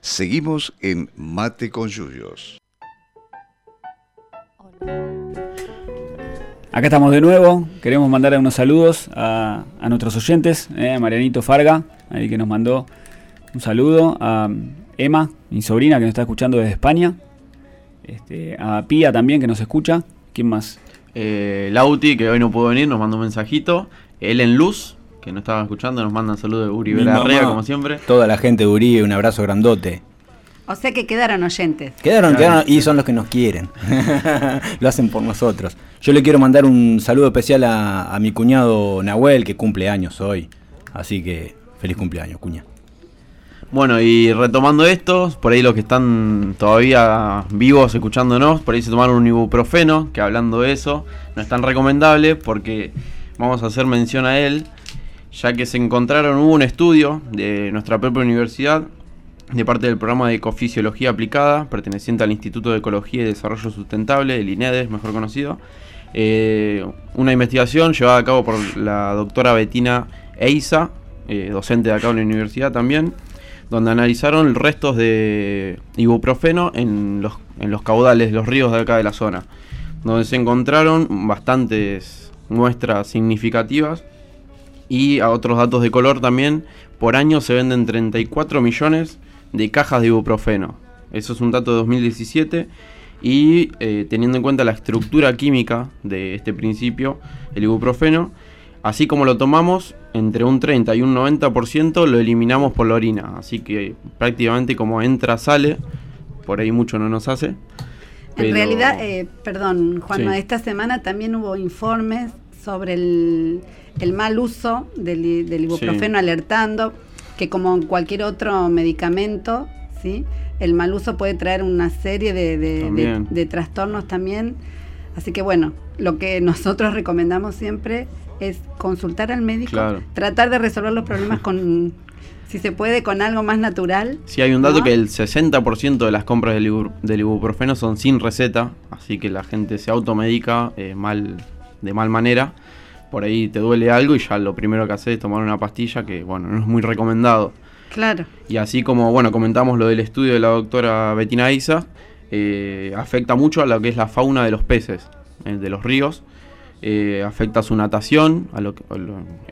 Seguimos en Mate con Yuyos. Acá estamos de nuevo. Queremos mandar unos saludos a, a nuestros oyentes. eh, a Marianito Farga, ahí que nos mandó un saludo. A Emma, mi sobrina, que nos está escuchando desde España. Este, a Pía también, que nos escucha. ¿Quién más? Eh, Lauti, que hoy no pudo venir, nos mandó un mensajito. Ellen Luz, que no estaba escuchando, nos manda un saludo de Uri Mi Belarrea, mamá. como siempre. Toda la gente de Uribe, un abrazo grandote. O sea que quedaron oyentes. Quedaron, Claro. quedaron y son los que nos quieren. Lo hacen por nosotros. Yo le quiero mandar un saludo especial a, a mi cuñado Nahuel, que cumple años hoy. Así que feliz cumpleaños, cuña. Bueno, y retomando esto, por ahí los que están todavía vivos escuchándonos, por ahí se tomaron un ibuprofeno, que hablando de eso, no es tan recomendable porque vamos a hacer mención a él, ya que se encontraron, hubo un estudio de nuestra propia universidad, de parte del programa de Ecofisiología Aplicada, perteneciente al Instituto de Ecología y Desarrollo Sustentable, el INEDES, mejor conocido, eh, una investigación llevada a cabo por la doctora Betina Eiza, eh, docente de acá en la universidad también, donde analizaron restos de ibuprofeno en los, en los caudales los ríos de acá de la zona, donde se encontraron bastantes muestras significativas y a otros datos de color también. Por año se venden 34 millones de cajas de ibuprofeno. Eso es un dato de 2017 y eh, teniendo en cuenta la estructura química de este principio, el ibuprofeno, Así como lo tomamos, entre un 30 y un 90% lo eliminamos por la orina. Así que prácticamente como entra, sale. Por ahí mucho no nos hace. En realidad, eh, perdón, Juan, esta semana también hubo informes sobre el, mal uso del, ibuprofeno alertando que como cualquier otro medicamento, ¿sí? el mal uso puede traer una serie de, de trastornos también. Así que bueno, lo que nosotros recomendamos siempre es consultar al médico, tratar de resolver los problemas con, si se puede, con algo más natural. Sí, hay un dato que el 60% de las compras del, ibuprofeno son sin receta, así que la gente se automedica eh, mal, de mal manera. Por ahí te duele algo y ya lo primero que haces es tomar una pastilla que, bueno, no es muy recomendado. Claro. Y así como, bueno, comentamos lo del estudio de la doctora Betina Isa, eh, afecta mucho a lo que es la fauna de los peces, eh, de los ríos eh, afecta su natación, a lo que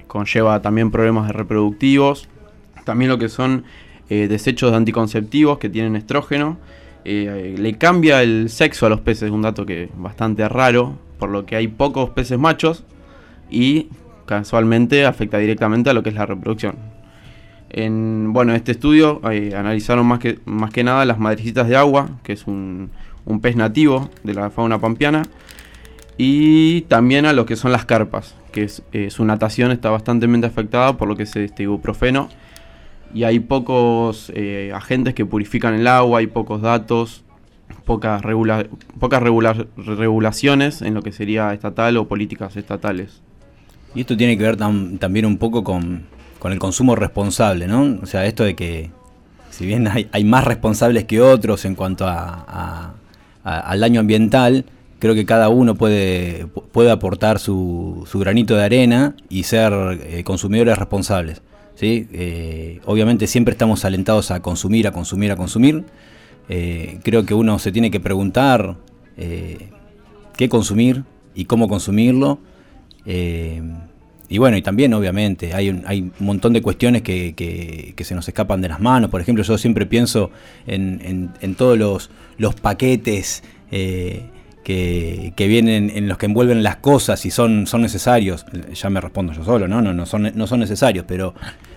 conlleva también problemas reproductivos, también lo que son eh, desechos de anticonceptivos que tienen estrógeno, eh, le cambia el sexo a los peces, un dato que es bastante raro, por lo que hay pocos peces machos y casualmente afecta directamente a lo que es la reproducción. En bueno, este estudio analizaron más que, más que nada las madrecitas de agua, que es un, un pez nativo de la fauna pampeana, y también a lo que son las carpas, que eh, su natación está bastante afectada por lo que es este ibuprofeno y hay pocos eh, agentes que purifican el agua, hay pocos datos, pocas regulaciones en lo que sería estatal o políticas estatales. Y esto tiene que ver también un poco con, el consumo responsable, ¿no? O sea, esto de que si bien hay, más responsables que otros en cuanto a, al daño ambiental, creo que cada uno puede, puede aportar su, su granito de arena y ser eh, consumidores responsables. ¿sí? Eh, obviamente siempre estamos alentados a consumir, a consumir, a consumir. Eh, creo que uno se tiene que preguntar qué consumir y cómo consumirlo. Y bueno, y también obviamente hay un, hay un montón de cuestiones que, que, se nos escapan de las manos. Por ejemplo, yo siempre pienso en, en, en todos los, los paquetes que, vienen, en los que envuelven las cosas y son, son necesarios, ya me respondo yo solo, ¿no? No, no, son, no son necesarios, pero,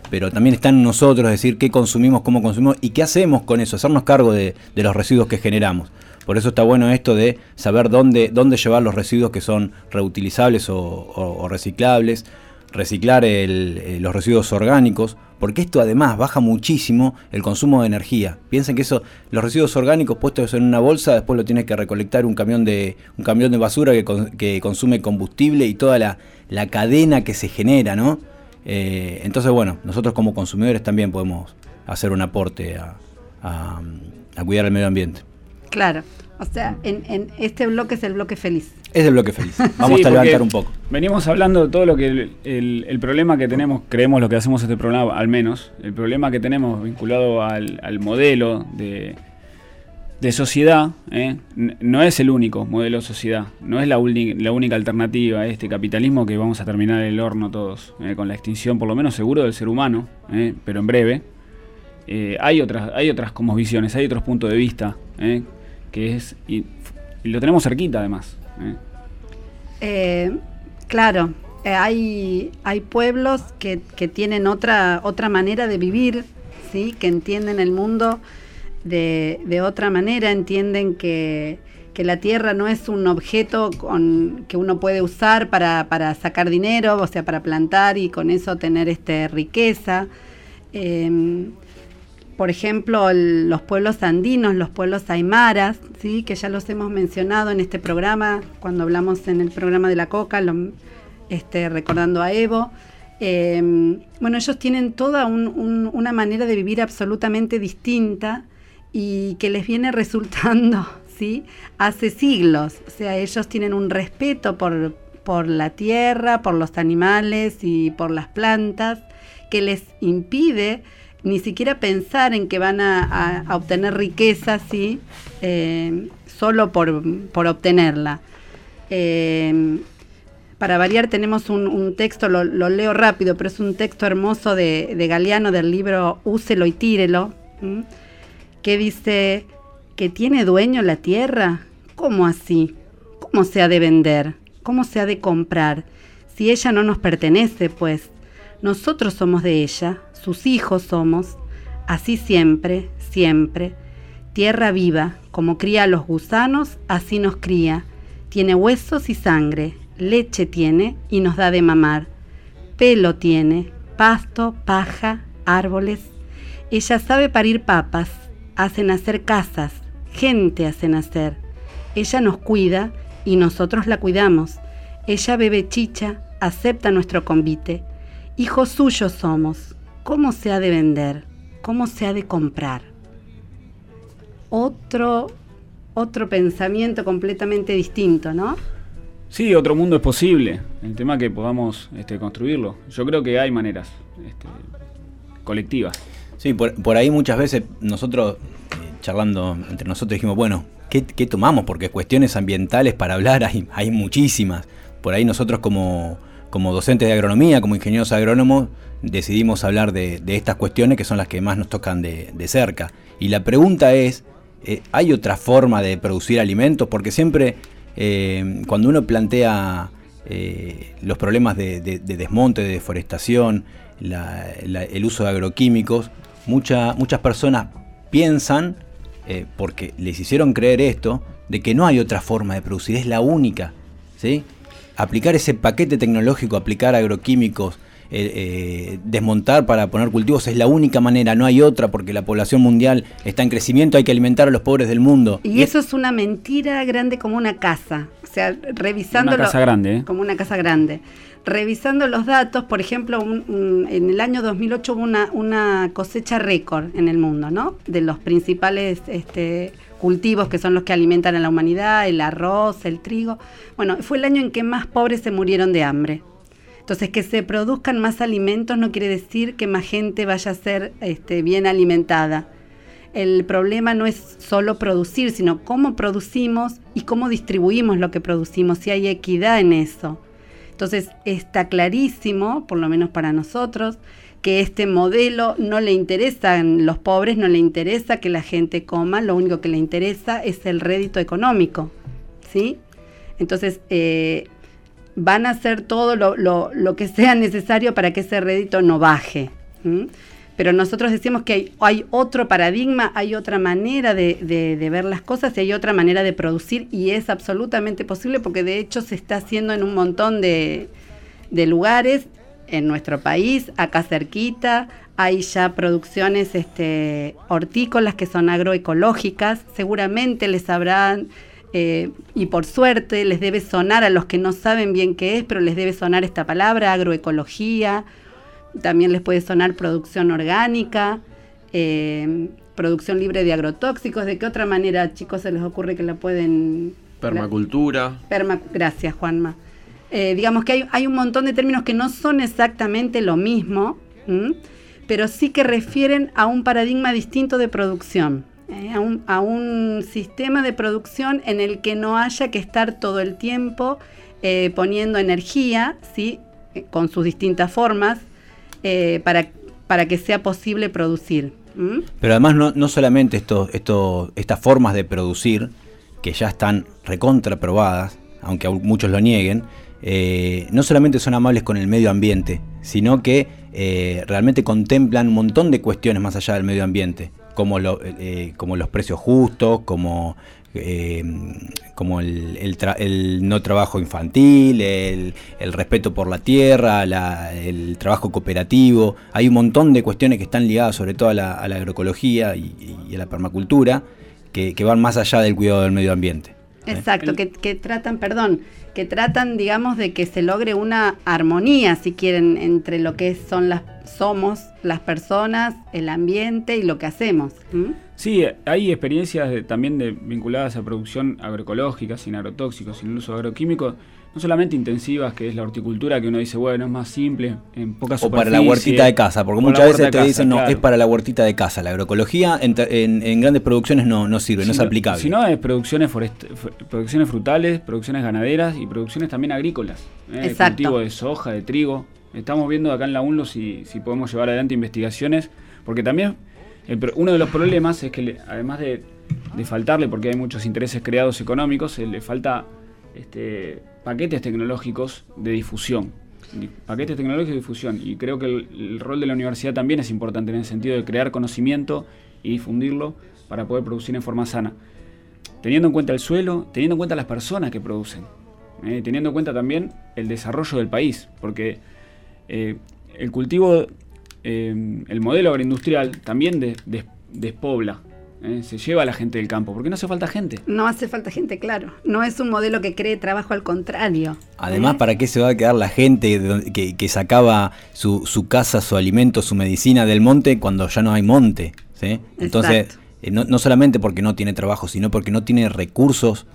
pero también está en nosotros decir qué consumimos, cómo consumimos y qué hacemos con eso, hacernos cargo de, los residuos que generamos. Por eso está bueno esto de saber dónde, dónde llevar los residuos que son reutilizables o reciclables, reciclar eh, los residuos orgánicos, porque esto además baja muchísimo el consumo de energía. Piensen que eso, los residuos orgánicos puestos en una bolsa, después lo tiene que recolectar un camión de, un camión de basura que, consume combustible y toda la, cadena que se genera, ¿no? Eh, entonces, bueno, nosotros como consumidores también podemos hacer un aporte a cuidar el medio ambiente. Claro. O sea, en, este bloque es el bloque feliz. Es el bloque feliz. Vamos a levantar un poco. Venimos hablando de todo lo que el, problema que tenemos, creemos lo que hacemos este programa, al menos, el problema que tenemos vinculado al, modelo de, sociedad, ¿eh? no es el único modelo de sociedad, no es la, la única alternativa a este capitalismo que vamos a terminar el horno todos, ¿eh? con la extinción por lo menos seguro del ser humano, ¿eh? pero en breve. hay otras, hay otras como visiones, hay otros puntos de vista que es, y, lo tenemos cerquita además. ¿eh? Eh, claro, eh, hay, hay pueblos que, tienen otra, otra manera de vivir, ¿sí? que entienden el mundo de, otra manera, entienden que, la tierra no es un objeto con, que uno puede usar para, para, sacar dinero, o sea, para plantar y con eso tener este, riqueza por ejemplo, los pueblos andinos, los pueblos aymaras, ¿sí? que ya los hemos mencionado en este programa, cuando hablamos en el programa de la coca, este, recordando a Evo. Eh, bueno, ellos tienen toda un- un- una manera de vivir absolutamente distinta y que les viene resultando, ¿sí? Hace siglos. O sea, ellos tienen un respeto por la tierra, por los animales y por las plantas que les impide ni siquiera pensar en que van a, obtener riqueza, ¿sí? Eh, solo por, por obtenerla. Eh, para variar tenemos un, texto, lo, leo rápido, pero es un texto hermoso de, de Galeano del libro Úselo y tírelo, que dice que tiene dueño la tierra. ¿Cómo así? ¿Cómo se ha de vender? ¿Cómo se ha de comprar? Si ella no nos pertenece, pues nosotros somos de ella, sus hijos somos, así siempre, siempre. Tierra viva, como cría a los gusanos, así nos cría. Tiene huesos y sangre, leche tiene y nos da de mamar. Pelo tiene, pasto, paja, árboles. Ella sabe parir papas, hace nacer casas, gente hace nacer. Ella nos cuida y nosotros la cuidamos. Ella bebe chicha, acepta nuestro convite. Hijos suyos somos. ¿Cómo se ha de vender? ¿Cómo se ha de comprar? Otro, otro pensamiento completamente distinto, ¿no? Sí, otro mundo es posible. El tema es que podamos este, construirlo. Yo creo que hay maneras este, colectivas. Sí, por, por ahí muchas veces nosotros, eh, charlando entre nosotros, dijimos, bueno, ¿qué, qué tomamos? Porque cuestiones ambientales para hablar hay, hay muchísimas. Por ahí nosotros como, como docentes de agronomía, como ingenieros agrónomos, decidimos hablar de, estas cuestiones que son las que más nos tocan de, cerca. Y la pregunta es, eh, ¿hay otra forma de producir alimentos? Porque siempre eh, cuando uno plantea eh, los problemas de, de- de desmonte, de deforestación, el uso de agroquímicos, mucha- muchas personas piensan, porque les hicieron creer esto, de que no hay otra forma de producir, es la única. ¿sí? Aplicar ese paquete tecnológico, aplicar agroquímicos, eh, eh, desmontar para poner cultivos es la única manera, no hay otra porque la población mundial está en crecimiento, hay que alimentar a los pobres del mundo. Y eso es una mentira grande como una casa. O sea, revisando Una casa grande, ¿eh? como una casa grande. Revisando los datos, por ejemplo, un- un- en el año 2008 hubo una, una cosecha récord en el mundo, ¿no? De los principales este, cultivos que son los que alimentan a la humanidad, el arroz, el trigo. Bueno, fue el año en que más pobres se murieron de hambre. Entonces, que se produzcan más alimentos no quiere decir que más gente vaya a ser este, bien alimentada. El problema no es solo producir, sino cómo producimos y cómo distribuimos lo que producimos, si hay equidad en eso. Entonces, está clarísimo, por lo menos para nosotros, que este modelo no le interesa a los pobres, no le interesa que la gente coma, lo único que le interesa es el rédito económico. ¿Sí? Entonces, eh, van a hacer todo lo, lo- lo que sea necesario para que ese rédito no baje. Pero nosotros decimos que hay, hay otro paradigma, hay otra manera de, de- de ver las cosas y hay otra manera de producir y es absolutamente posible porque de hecho se está haciendo en un montón de, de lugares en nuestro país, acá cerquita, hay ya producciones este, hortícolas que son agroecológicas, seguramente les habrán, eh, y por suerte les debe sonar a los que no saben bien qué es, pero les debe sonar esta palabra, agroecología, también les puede sonar producción orgánica, eh, producción libre de agrotóxicos, ¿de qué otra manera, chicos, se les ocurre que la pueden... Permacultura. Perma- Gracias, Juanma. Eh, digamos que hay, hay un montón de términos que no son exactamente lo mismo, pero sí que refieren a un paradigma distinto de producción, ¿eh? a, un, a un sistema de producción en el que no haya que estar todo el tiempo eh, poniendo energía, ¿sí? Con sus distintas formas, para, para que sea posible producir. Pero además no, no solamente esto, esto, estas formas de producir, que ya están recontraprobadas, aunque muchos lo nieguen, eh, no solamente son amables con el medio ambiente, sino que eh, realmente contemplan un montón de cuestiones más allá del medio ambiente. como, lo- eh, como los precios justos, como, eh, como el, el tra- el no trabajo infantil, el, el respeto por la tierra, la- el trabajo cooperativo. Hay un montón de cuestiones que están ligadas sobre todo a la, a la agroecología y, y a la permacultura que, que van más allá del cuidado del medio ambiente. Exacto, que tratan, perdón, que tratan, digamos, de que se logre una armonía, si quieren, entre lo que son las somos las personas, el ambiente y lo que hacemos. ¿m? Sí, hay experiencias de- también de, vinculadas a producción agroecológica, sin agrotóxicos, sin uso de agroquímicos, no solamente intensivas, que es la horticultura, que uno dice, bueno, es más simple, en pocas O para la huertita de casa, porque muchas veces te dicen, no, claro. es para la huertita de casa. La agroecología en, en- en grandes producciones no, no sirve, no es aplicable. Si no, es producciones, producciones frutales, producciones ganaderas y producciones también agrícolas. ¿eh? Exacto. Cultivo de soja, de trigo. Estamos viendo acá en la UNLO si, si podemos llevar adelante investigaciones, porque también el uno de los problemas es que le- además de, de faltarle, porque hay muchos intereses creados económicos, eh, le falta este, paquetes tecnológicos de difusión. Di- Paquetes tecnológicos de difusión. Y creo que el, rol de la universidad también es importante en el sentido de crear conocimiento y difundirlo para poder producir en forma sana. Teniendo en cuenta el suelo, teniendo en cuenta las personas que producen, eh, teniendo en cuenta también el desarrollo del país, porque eh, el cultivo, eh, el modelo agroindustrial también de- des- despobla, eh, se lleva a la gente del campo, porque no hace falta gente. No hace falta gente, claro. No es un modelo que cree trabajo, al contrario. Además, ¿eh? ¿para qué se va a quedar la gente que, que sacaba su, su casa, su alimento, su medicina del monte cuando ya no hay monte? ¿sí? Entonces, eh, no, no solamente porque no tiene trabajo, sino porque no tiene recursos,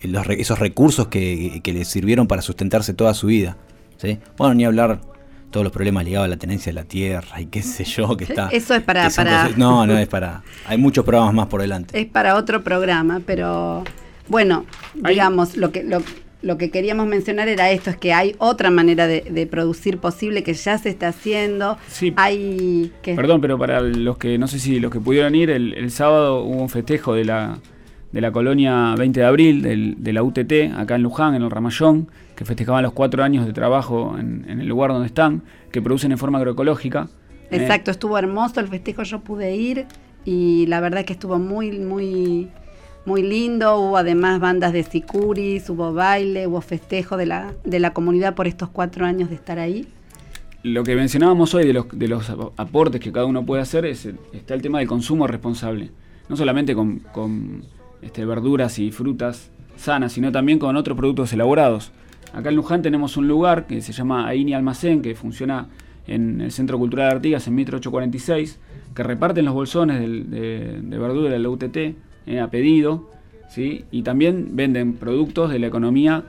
los esos recursos que, que le sirvieron para sustentarse toda su vida. ¿sí? Bueno, ni hablar todos los problemas ligados a la tenencia de la tierra y qué sé yo, que está... Eso es para- para- cosas- no, no es para... Hay muchos programas más por delante. Es para otro programa, pero bueno, Hay- digamos, lo que, lo, lo que queríamos mencionar era esto, es que hay otra manera de, de producir posible que ya se está haciendo. Sí. Hay que Perdón, pero para los que, no sé si los que pudieron ir, el, el sábado hubo un festejo de la, de la colonia 20 de abril, del- de la UTT, acá en Luján, en el Ramallón, que festejaban los cuatro años de trabajo en, en el lugar donde están, que producen en forma agroecológica. Eh, Exacto, estuvo hermoso el festejo, yo pude ir y la verdad que estuvo muy, muy, muy lindo. Hubo además bandas de sicuris, hubo baile, hubo festejo de la, de la comunidad por estos cuatro años de estar ahí. Lo que mencionábamos hoy de los, de los ap- aportes que cada uno puede hacer es está el tema del consumo responsable. No solamente con, con, este, verduras y frutas sanas, sino también con otros productos elaborados. Acá en Luján tenemos un lugar que se llama Aini Almacén, que funciona en el Centro Cultural de Artigas, en Mitre 846, que reparten los bolsones de, verdura de la UTT eh, a pedido, ¿sí? y también venden productos de la economía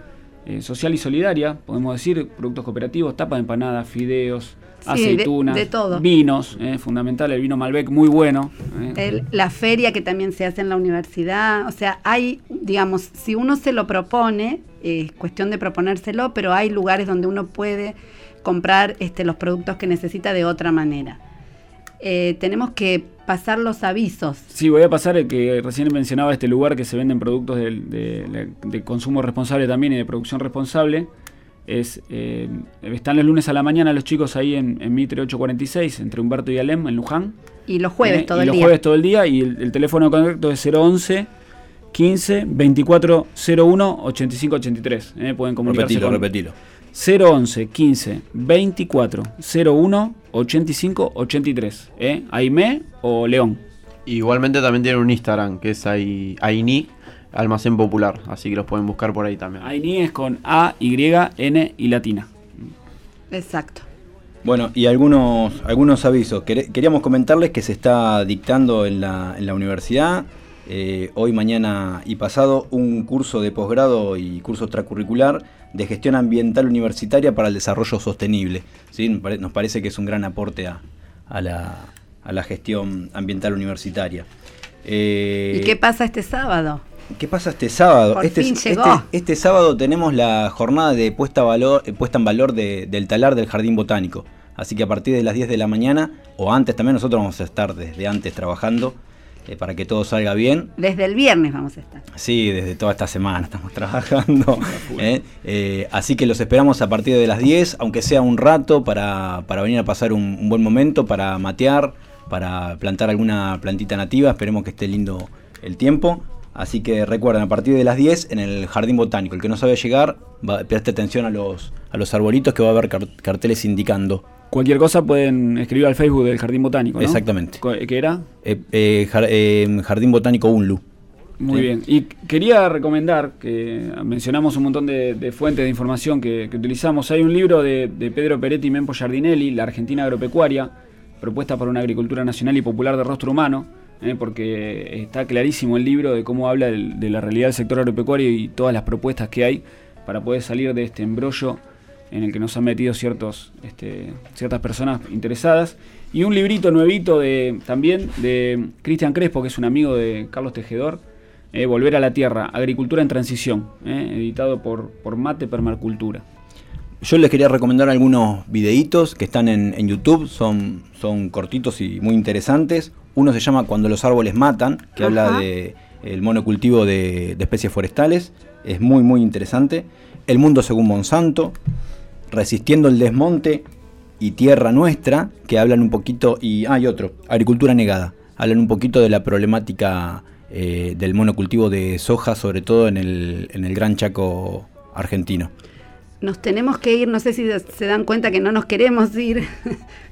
eh, social y solidaria, podemos decir, productos cooperativos, tapa de empanadas, fideos, De- aceitunas, de todo. vinos, eh, fundamental, el vino Malbec muy bueno. eh. El- la feria que también se hace en la universidad, o sea, hay, digamos, si uno se lo propone, es cuestión de proponérselo, pero hay lugares donde uno puede comprar este, los productos que necesita de otra manera. Eh, tenemos que pasar los avisos. Sí, voy a pasar el que recién mencionaba este lugar que se venden productos de, de- de consumo responsable también y de producción responsable. Es, eh, están los lunes a la mañana los chicos ahí en, en Mitre 846, entre Humberto y Alem, en Luján. Y los jueves Eh, todo y el los día. jueves todo el día y el, el teléfono de contacto es 011 15 24 01 85 83. Eh, pueden comunicarse Repetilo, con- repetilo. 011 15 24 01 85 83. ¿eh? Aimé o León. Igualmente también tienen un Instagram que es ahí, Aini Almacén Popular, así que los pueden buscar por ahí también. Aini es con A, Y, N y latina. Exacto. Bueno, y algunos, algunos avisos. Queríamos comentarles que se está dictando en la, en la universidad, eh, hoy, mañana y pasado, un curso de posgrado y curso extracurricular de gestión ambiental universitaria para el desarrollo sostenible. ¿sí? Nos pare- Nos parece que es un gran aporte a, a la, a la gestión ambiental universitaria. Eh, ¿Y qué pasa este sábado? ¿Qué pasa este sábado? Por este, fin este- llegó. este sábado tenemos la jornada de puesta, valor, eh, puesta en valor de- del talar del Jardín Botánico. Así que a partir de las 10 de la mañana, o antes también, nosotros vamos a estar desde antes trabajando eh, para que todo salga bien. Desde el viernes vamos a estar. Sí, desde toda esta semana estamos trabajando. ¿eh? Eh, así que los esperamos a partir de las 10, aunque sea un rato para, para venir a pasar un, un buen momento, para matear, para plantar alguna plantita nativa. Esperemos que esté lindo el tiempo. Así que recuerden, a partir de las 10 en el Jardín Botánico. El que no sabe llegar, va, preste atención a los, a los arbolitos que va a haber car- carteles indicando. Cualquier cosa pueden escribir al Facebook del Jardín Botánico, ¿no? Exactamente. ¿Qué era? Eh, eh, jar- eh, Jardín Botánico Unlu. Muy Sí. bien. Y quería recomendar, que mencionamos un montón de, de fuentes de información que, que utilizamos. Hay un libro de, de Pedro Peretti y Mempo Giardinelli, La Argentina Agropecuaria, propuesta para una agricultura nacional y popular de rostro humano, eh, porque está clarísimo el libro de cómo habla de la realidad del sector agropecuario y todas las propuestas que hay para poder salir de este embrollo en el que nos han metido ciertos, este, ciertas personas interesadas. Y un librito nuevito de, también de Cristian Crespo, que es un amigo de Carlos Tejedor, eh, Volver a la Tierra, Agricultura en Transición, eh, editado por, por Mate Permacultura. Yo les quería recomendar algunos videitos que están en, en YouTube, son, son cortitos y muy interesantes. Uno se llama Cuando los árboles matan, que Ajá. habla de el monocultivo de, de especies forestales. Es muy muy interesante. El mundo según Monsanto, Resistiendo el desmonte y Tierra Nuestra, que hablan un poquito, y hay otro, Agricultura Negada, hablan un poquito de la problemática eh, del monocultivo de soja, sobre todo en el, en el Gran Chaco argentino. Nos tenemos que ir, no sé si se dan cuenta que no nos queremos ir,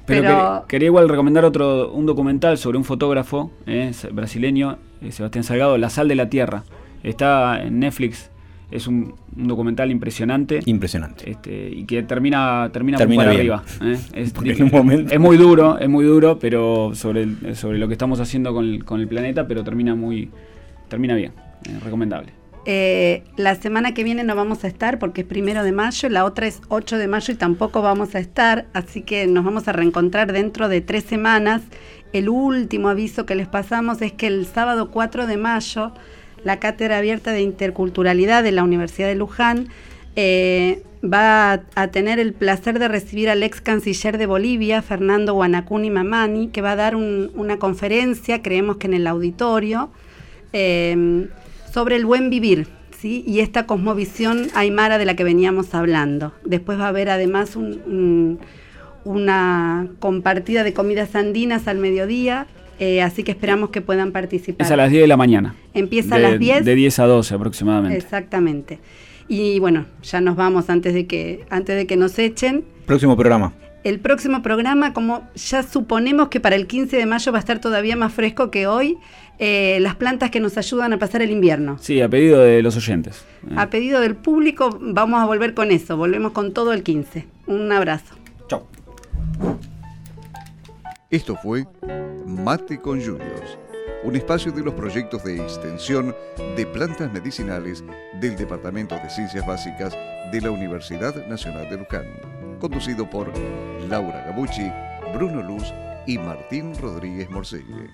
Pero, pero, quer- quería igual recomendar otro un documental sobre un fotógrafo eh, brasileño, eh, Sebastián Salgado, La Sal de la Tierra. Está en Netflix, es un, un documental impresionante. Impresionante. Este, y que termina termina, Termina muy arriba. ¿eh? Es, Porque en un momento- es muy duro, es muy duro, pero sobre, el- sobre lo que estamos haciendo con el, con el planeta, pero termina muy termina bien, eh, recomendable. Eh, la semana que viene no vamos a estar porque es primero de mayo, la otra es 8 de mayo y tampoco vamos a estar, así que nos vamos a reencontrar dentro de tres semanas. El último aviso que les pasamos es que el sábado 4 de mayo la Cátedra Abierta de Interculturalidad de la Universidad de Luján eh, va a, tener el placer de recibir al ex canciller de Bolivia, Fernando Guanacuni Mamani, que va a dar un- una conferencia, creemos que en el auditorio, eh, sobre el buen vivir. ¿sí? Y esta cosmovisión aymara de la que veníamos hablando. Después va a haber además un- un- una compartida de comidas andinas al mediodía, eh, así que esperamos que puedan participar. Es a las 10 de la mañana. Empieza a las 10. De 10 a 12 aproximadamente. Exactamente. Y bueno, ya nos vamos antes de que, antes de que nos echen. Próximo programa. El próximo programa, como ya suponemos que para el 15 de mayo va a estar todavía más fresco que hoy, eh, las plantas que nos ayudan a pasar el invierno. Sí, a pedido de los oyentes. Eh, A pedido del público, vamos a volver con eso. Volvemos con todo el 15. Un abrazo. Chau. Esto fue Mate con Yuyos, un espacio de los proyectos de extensión de plantas medicinales del Departamento de Ciencias Básicas de la Universidad Nacional de Luján, conducido por Laura Gabucci, Bruno Luz y Martín Rodríguez Morcelle.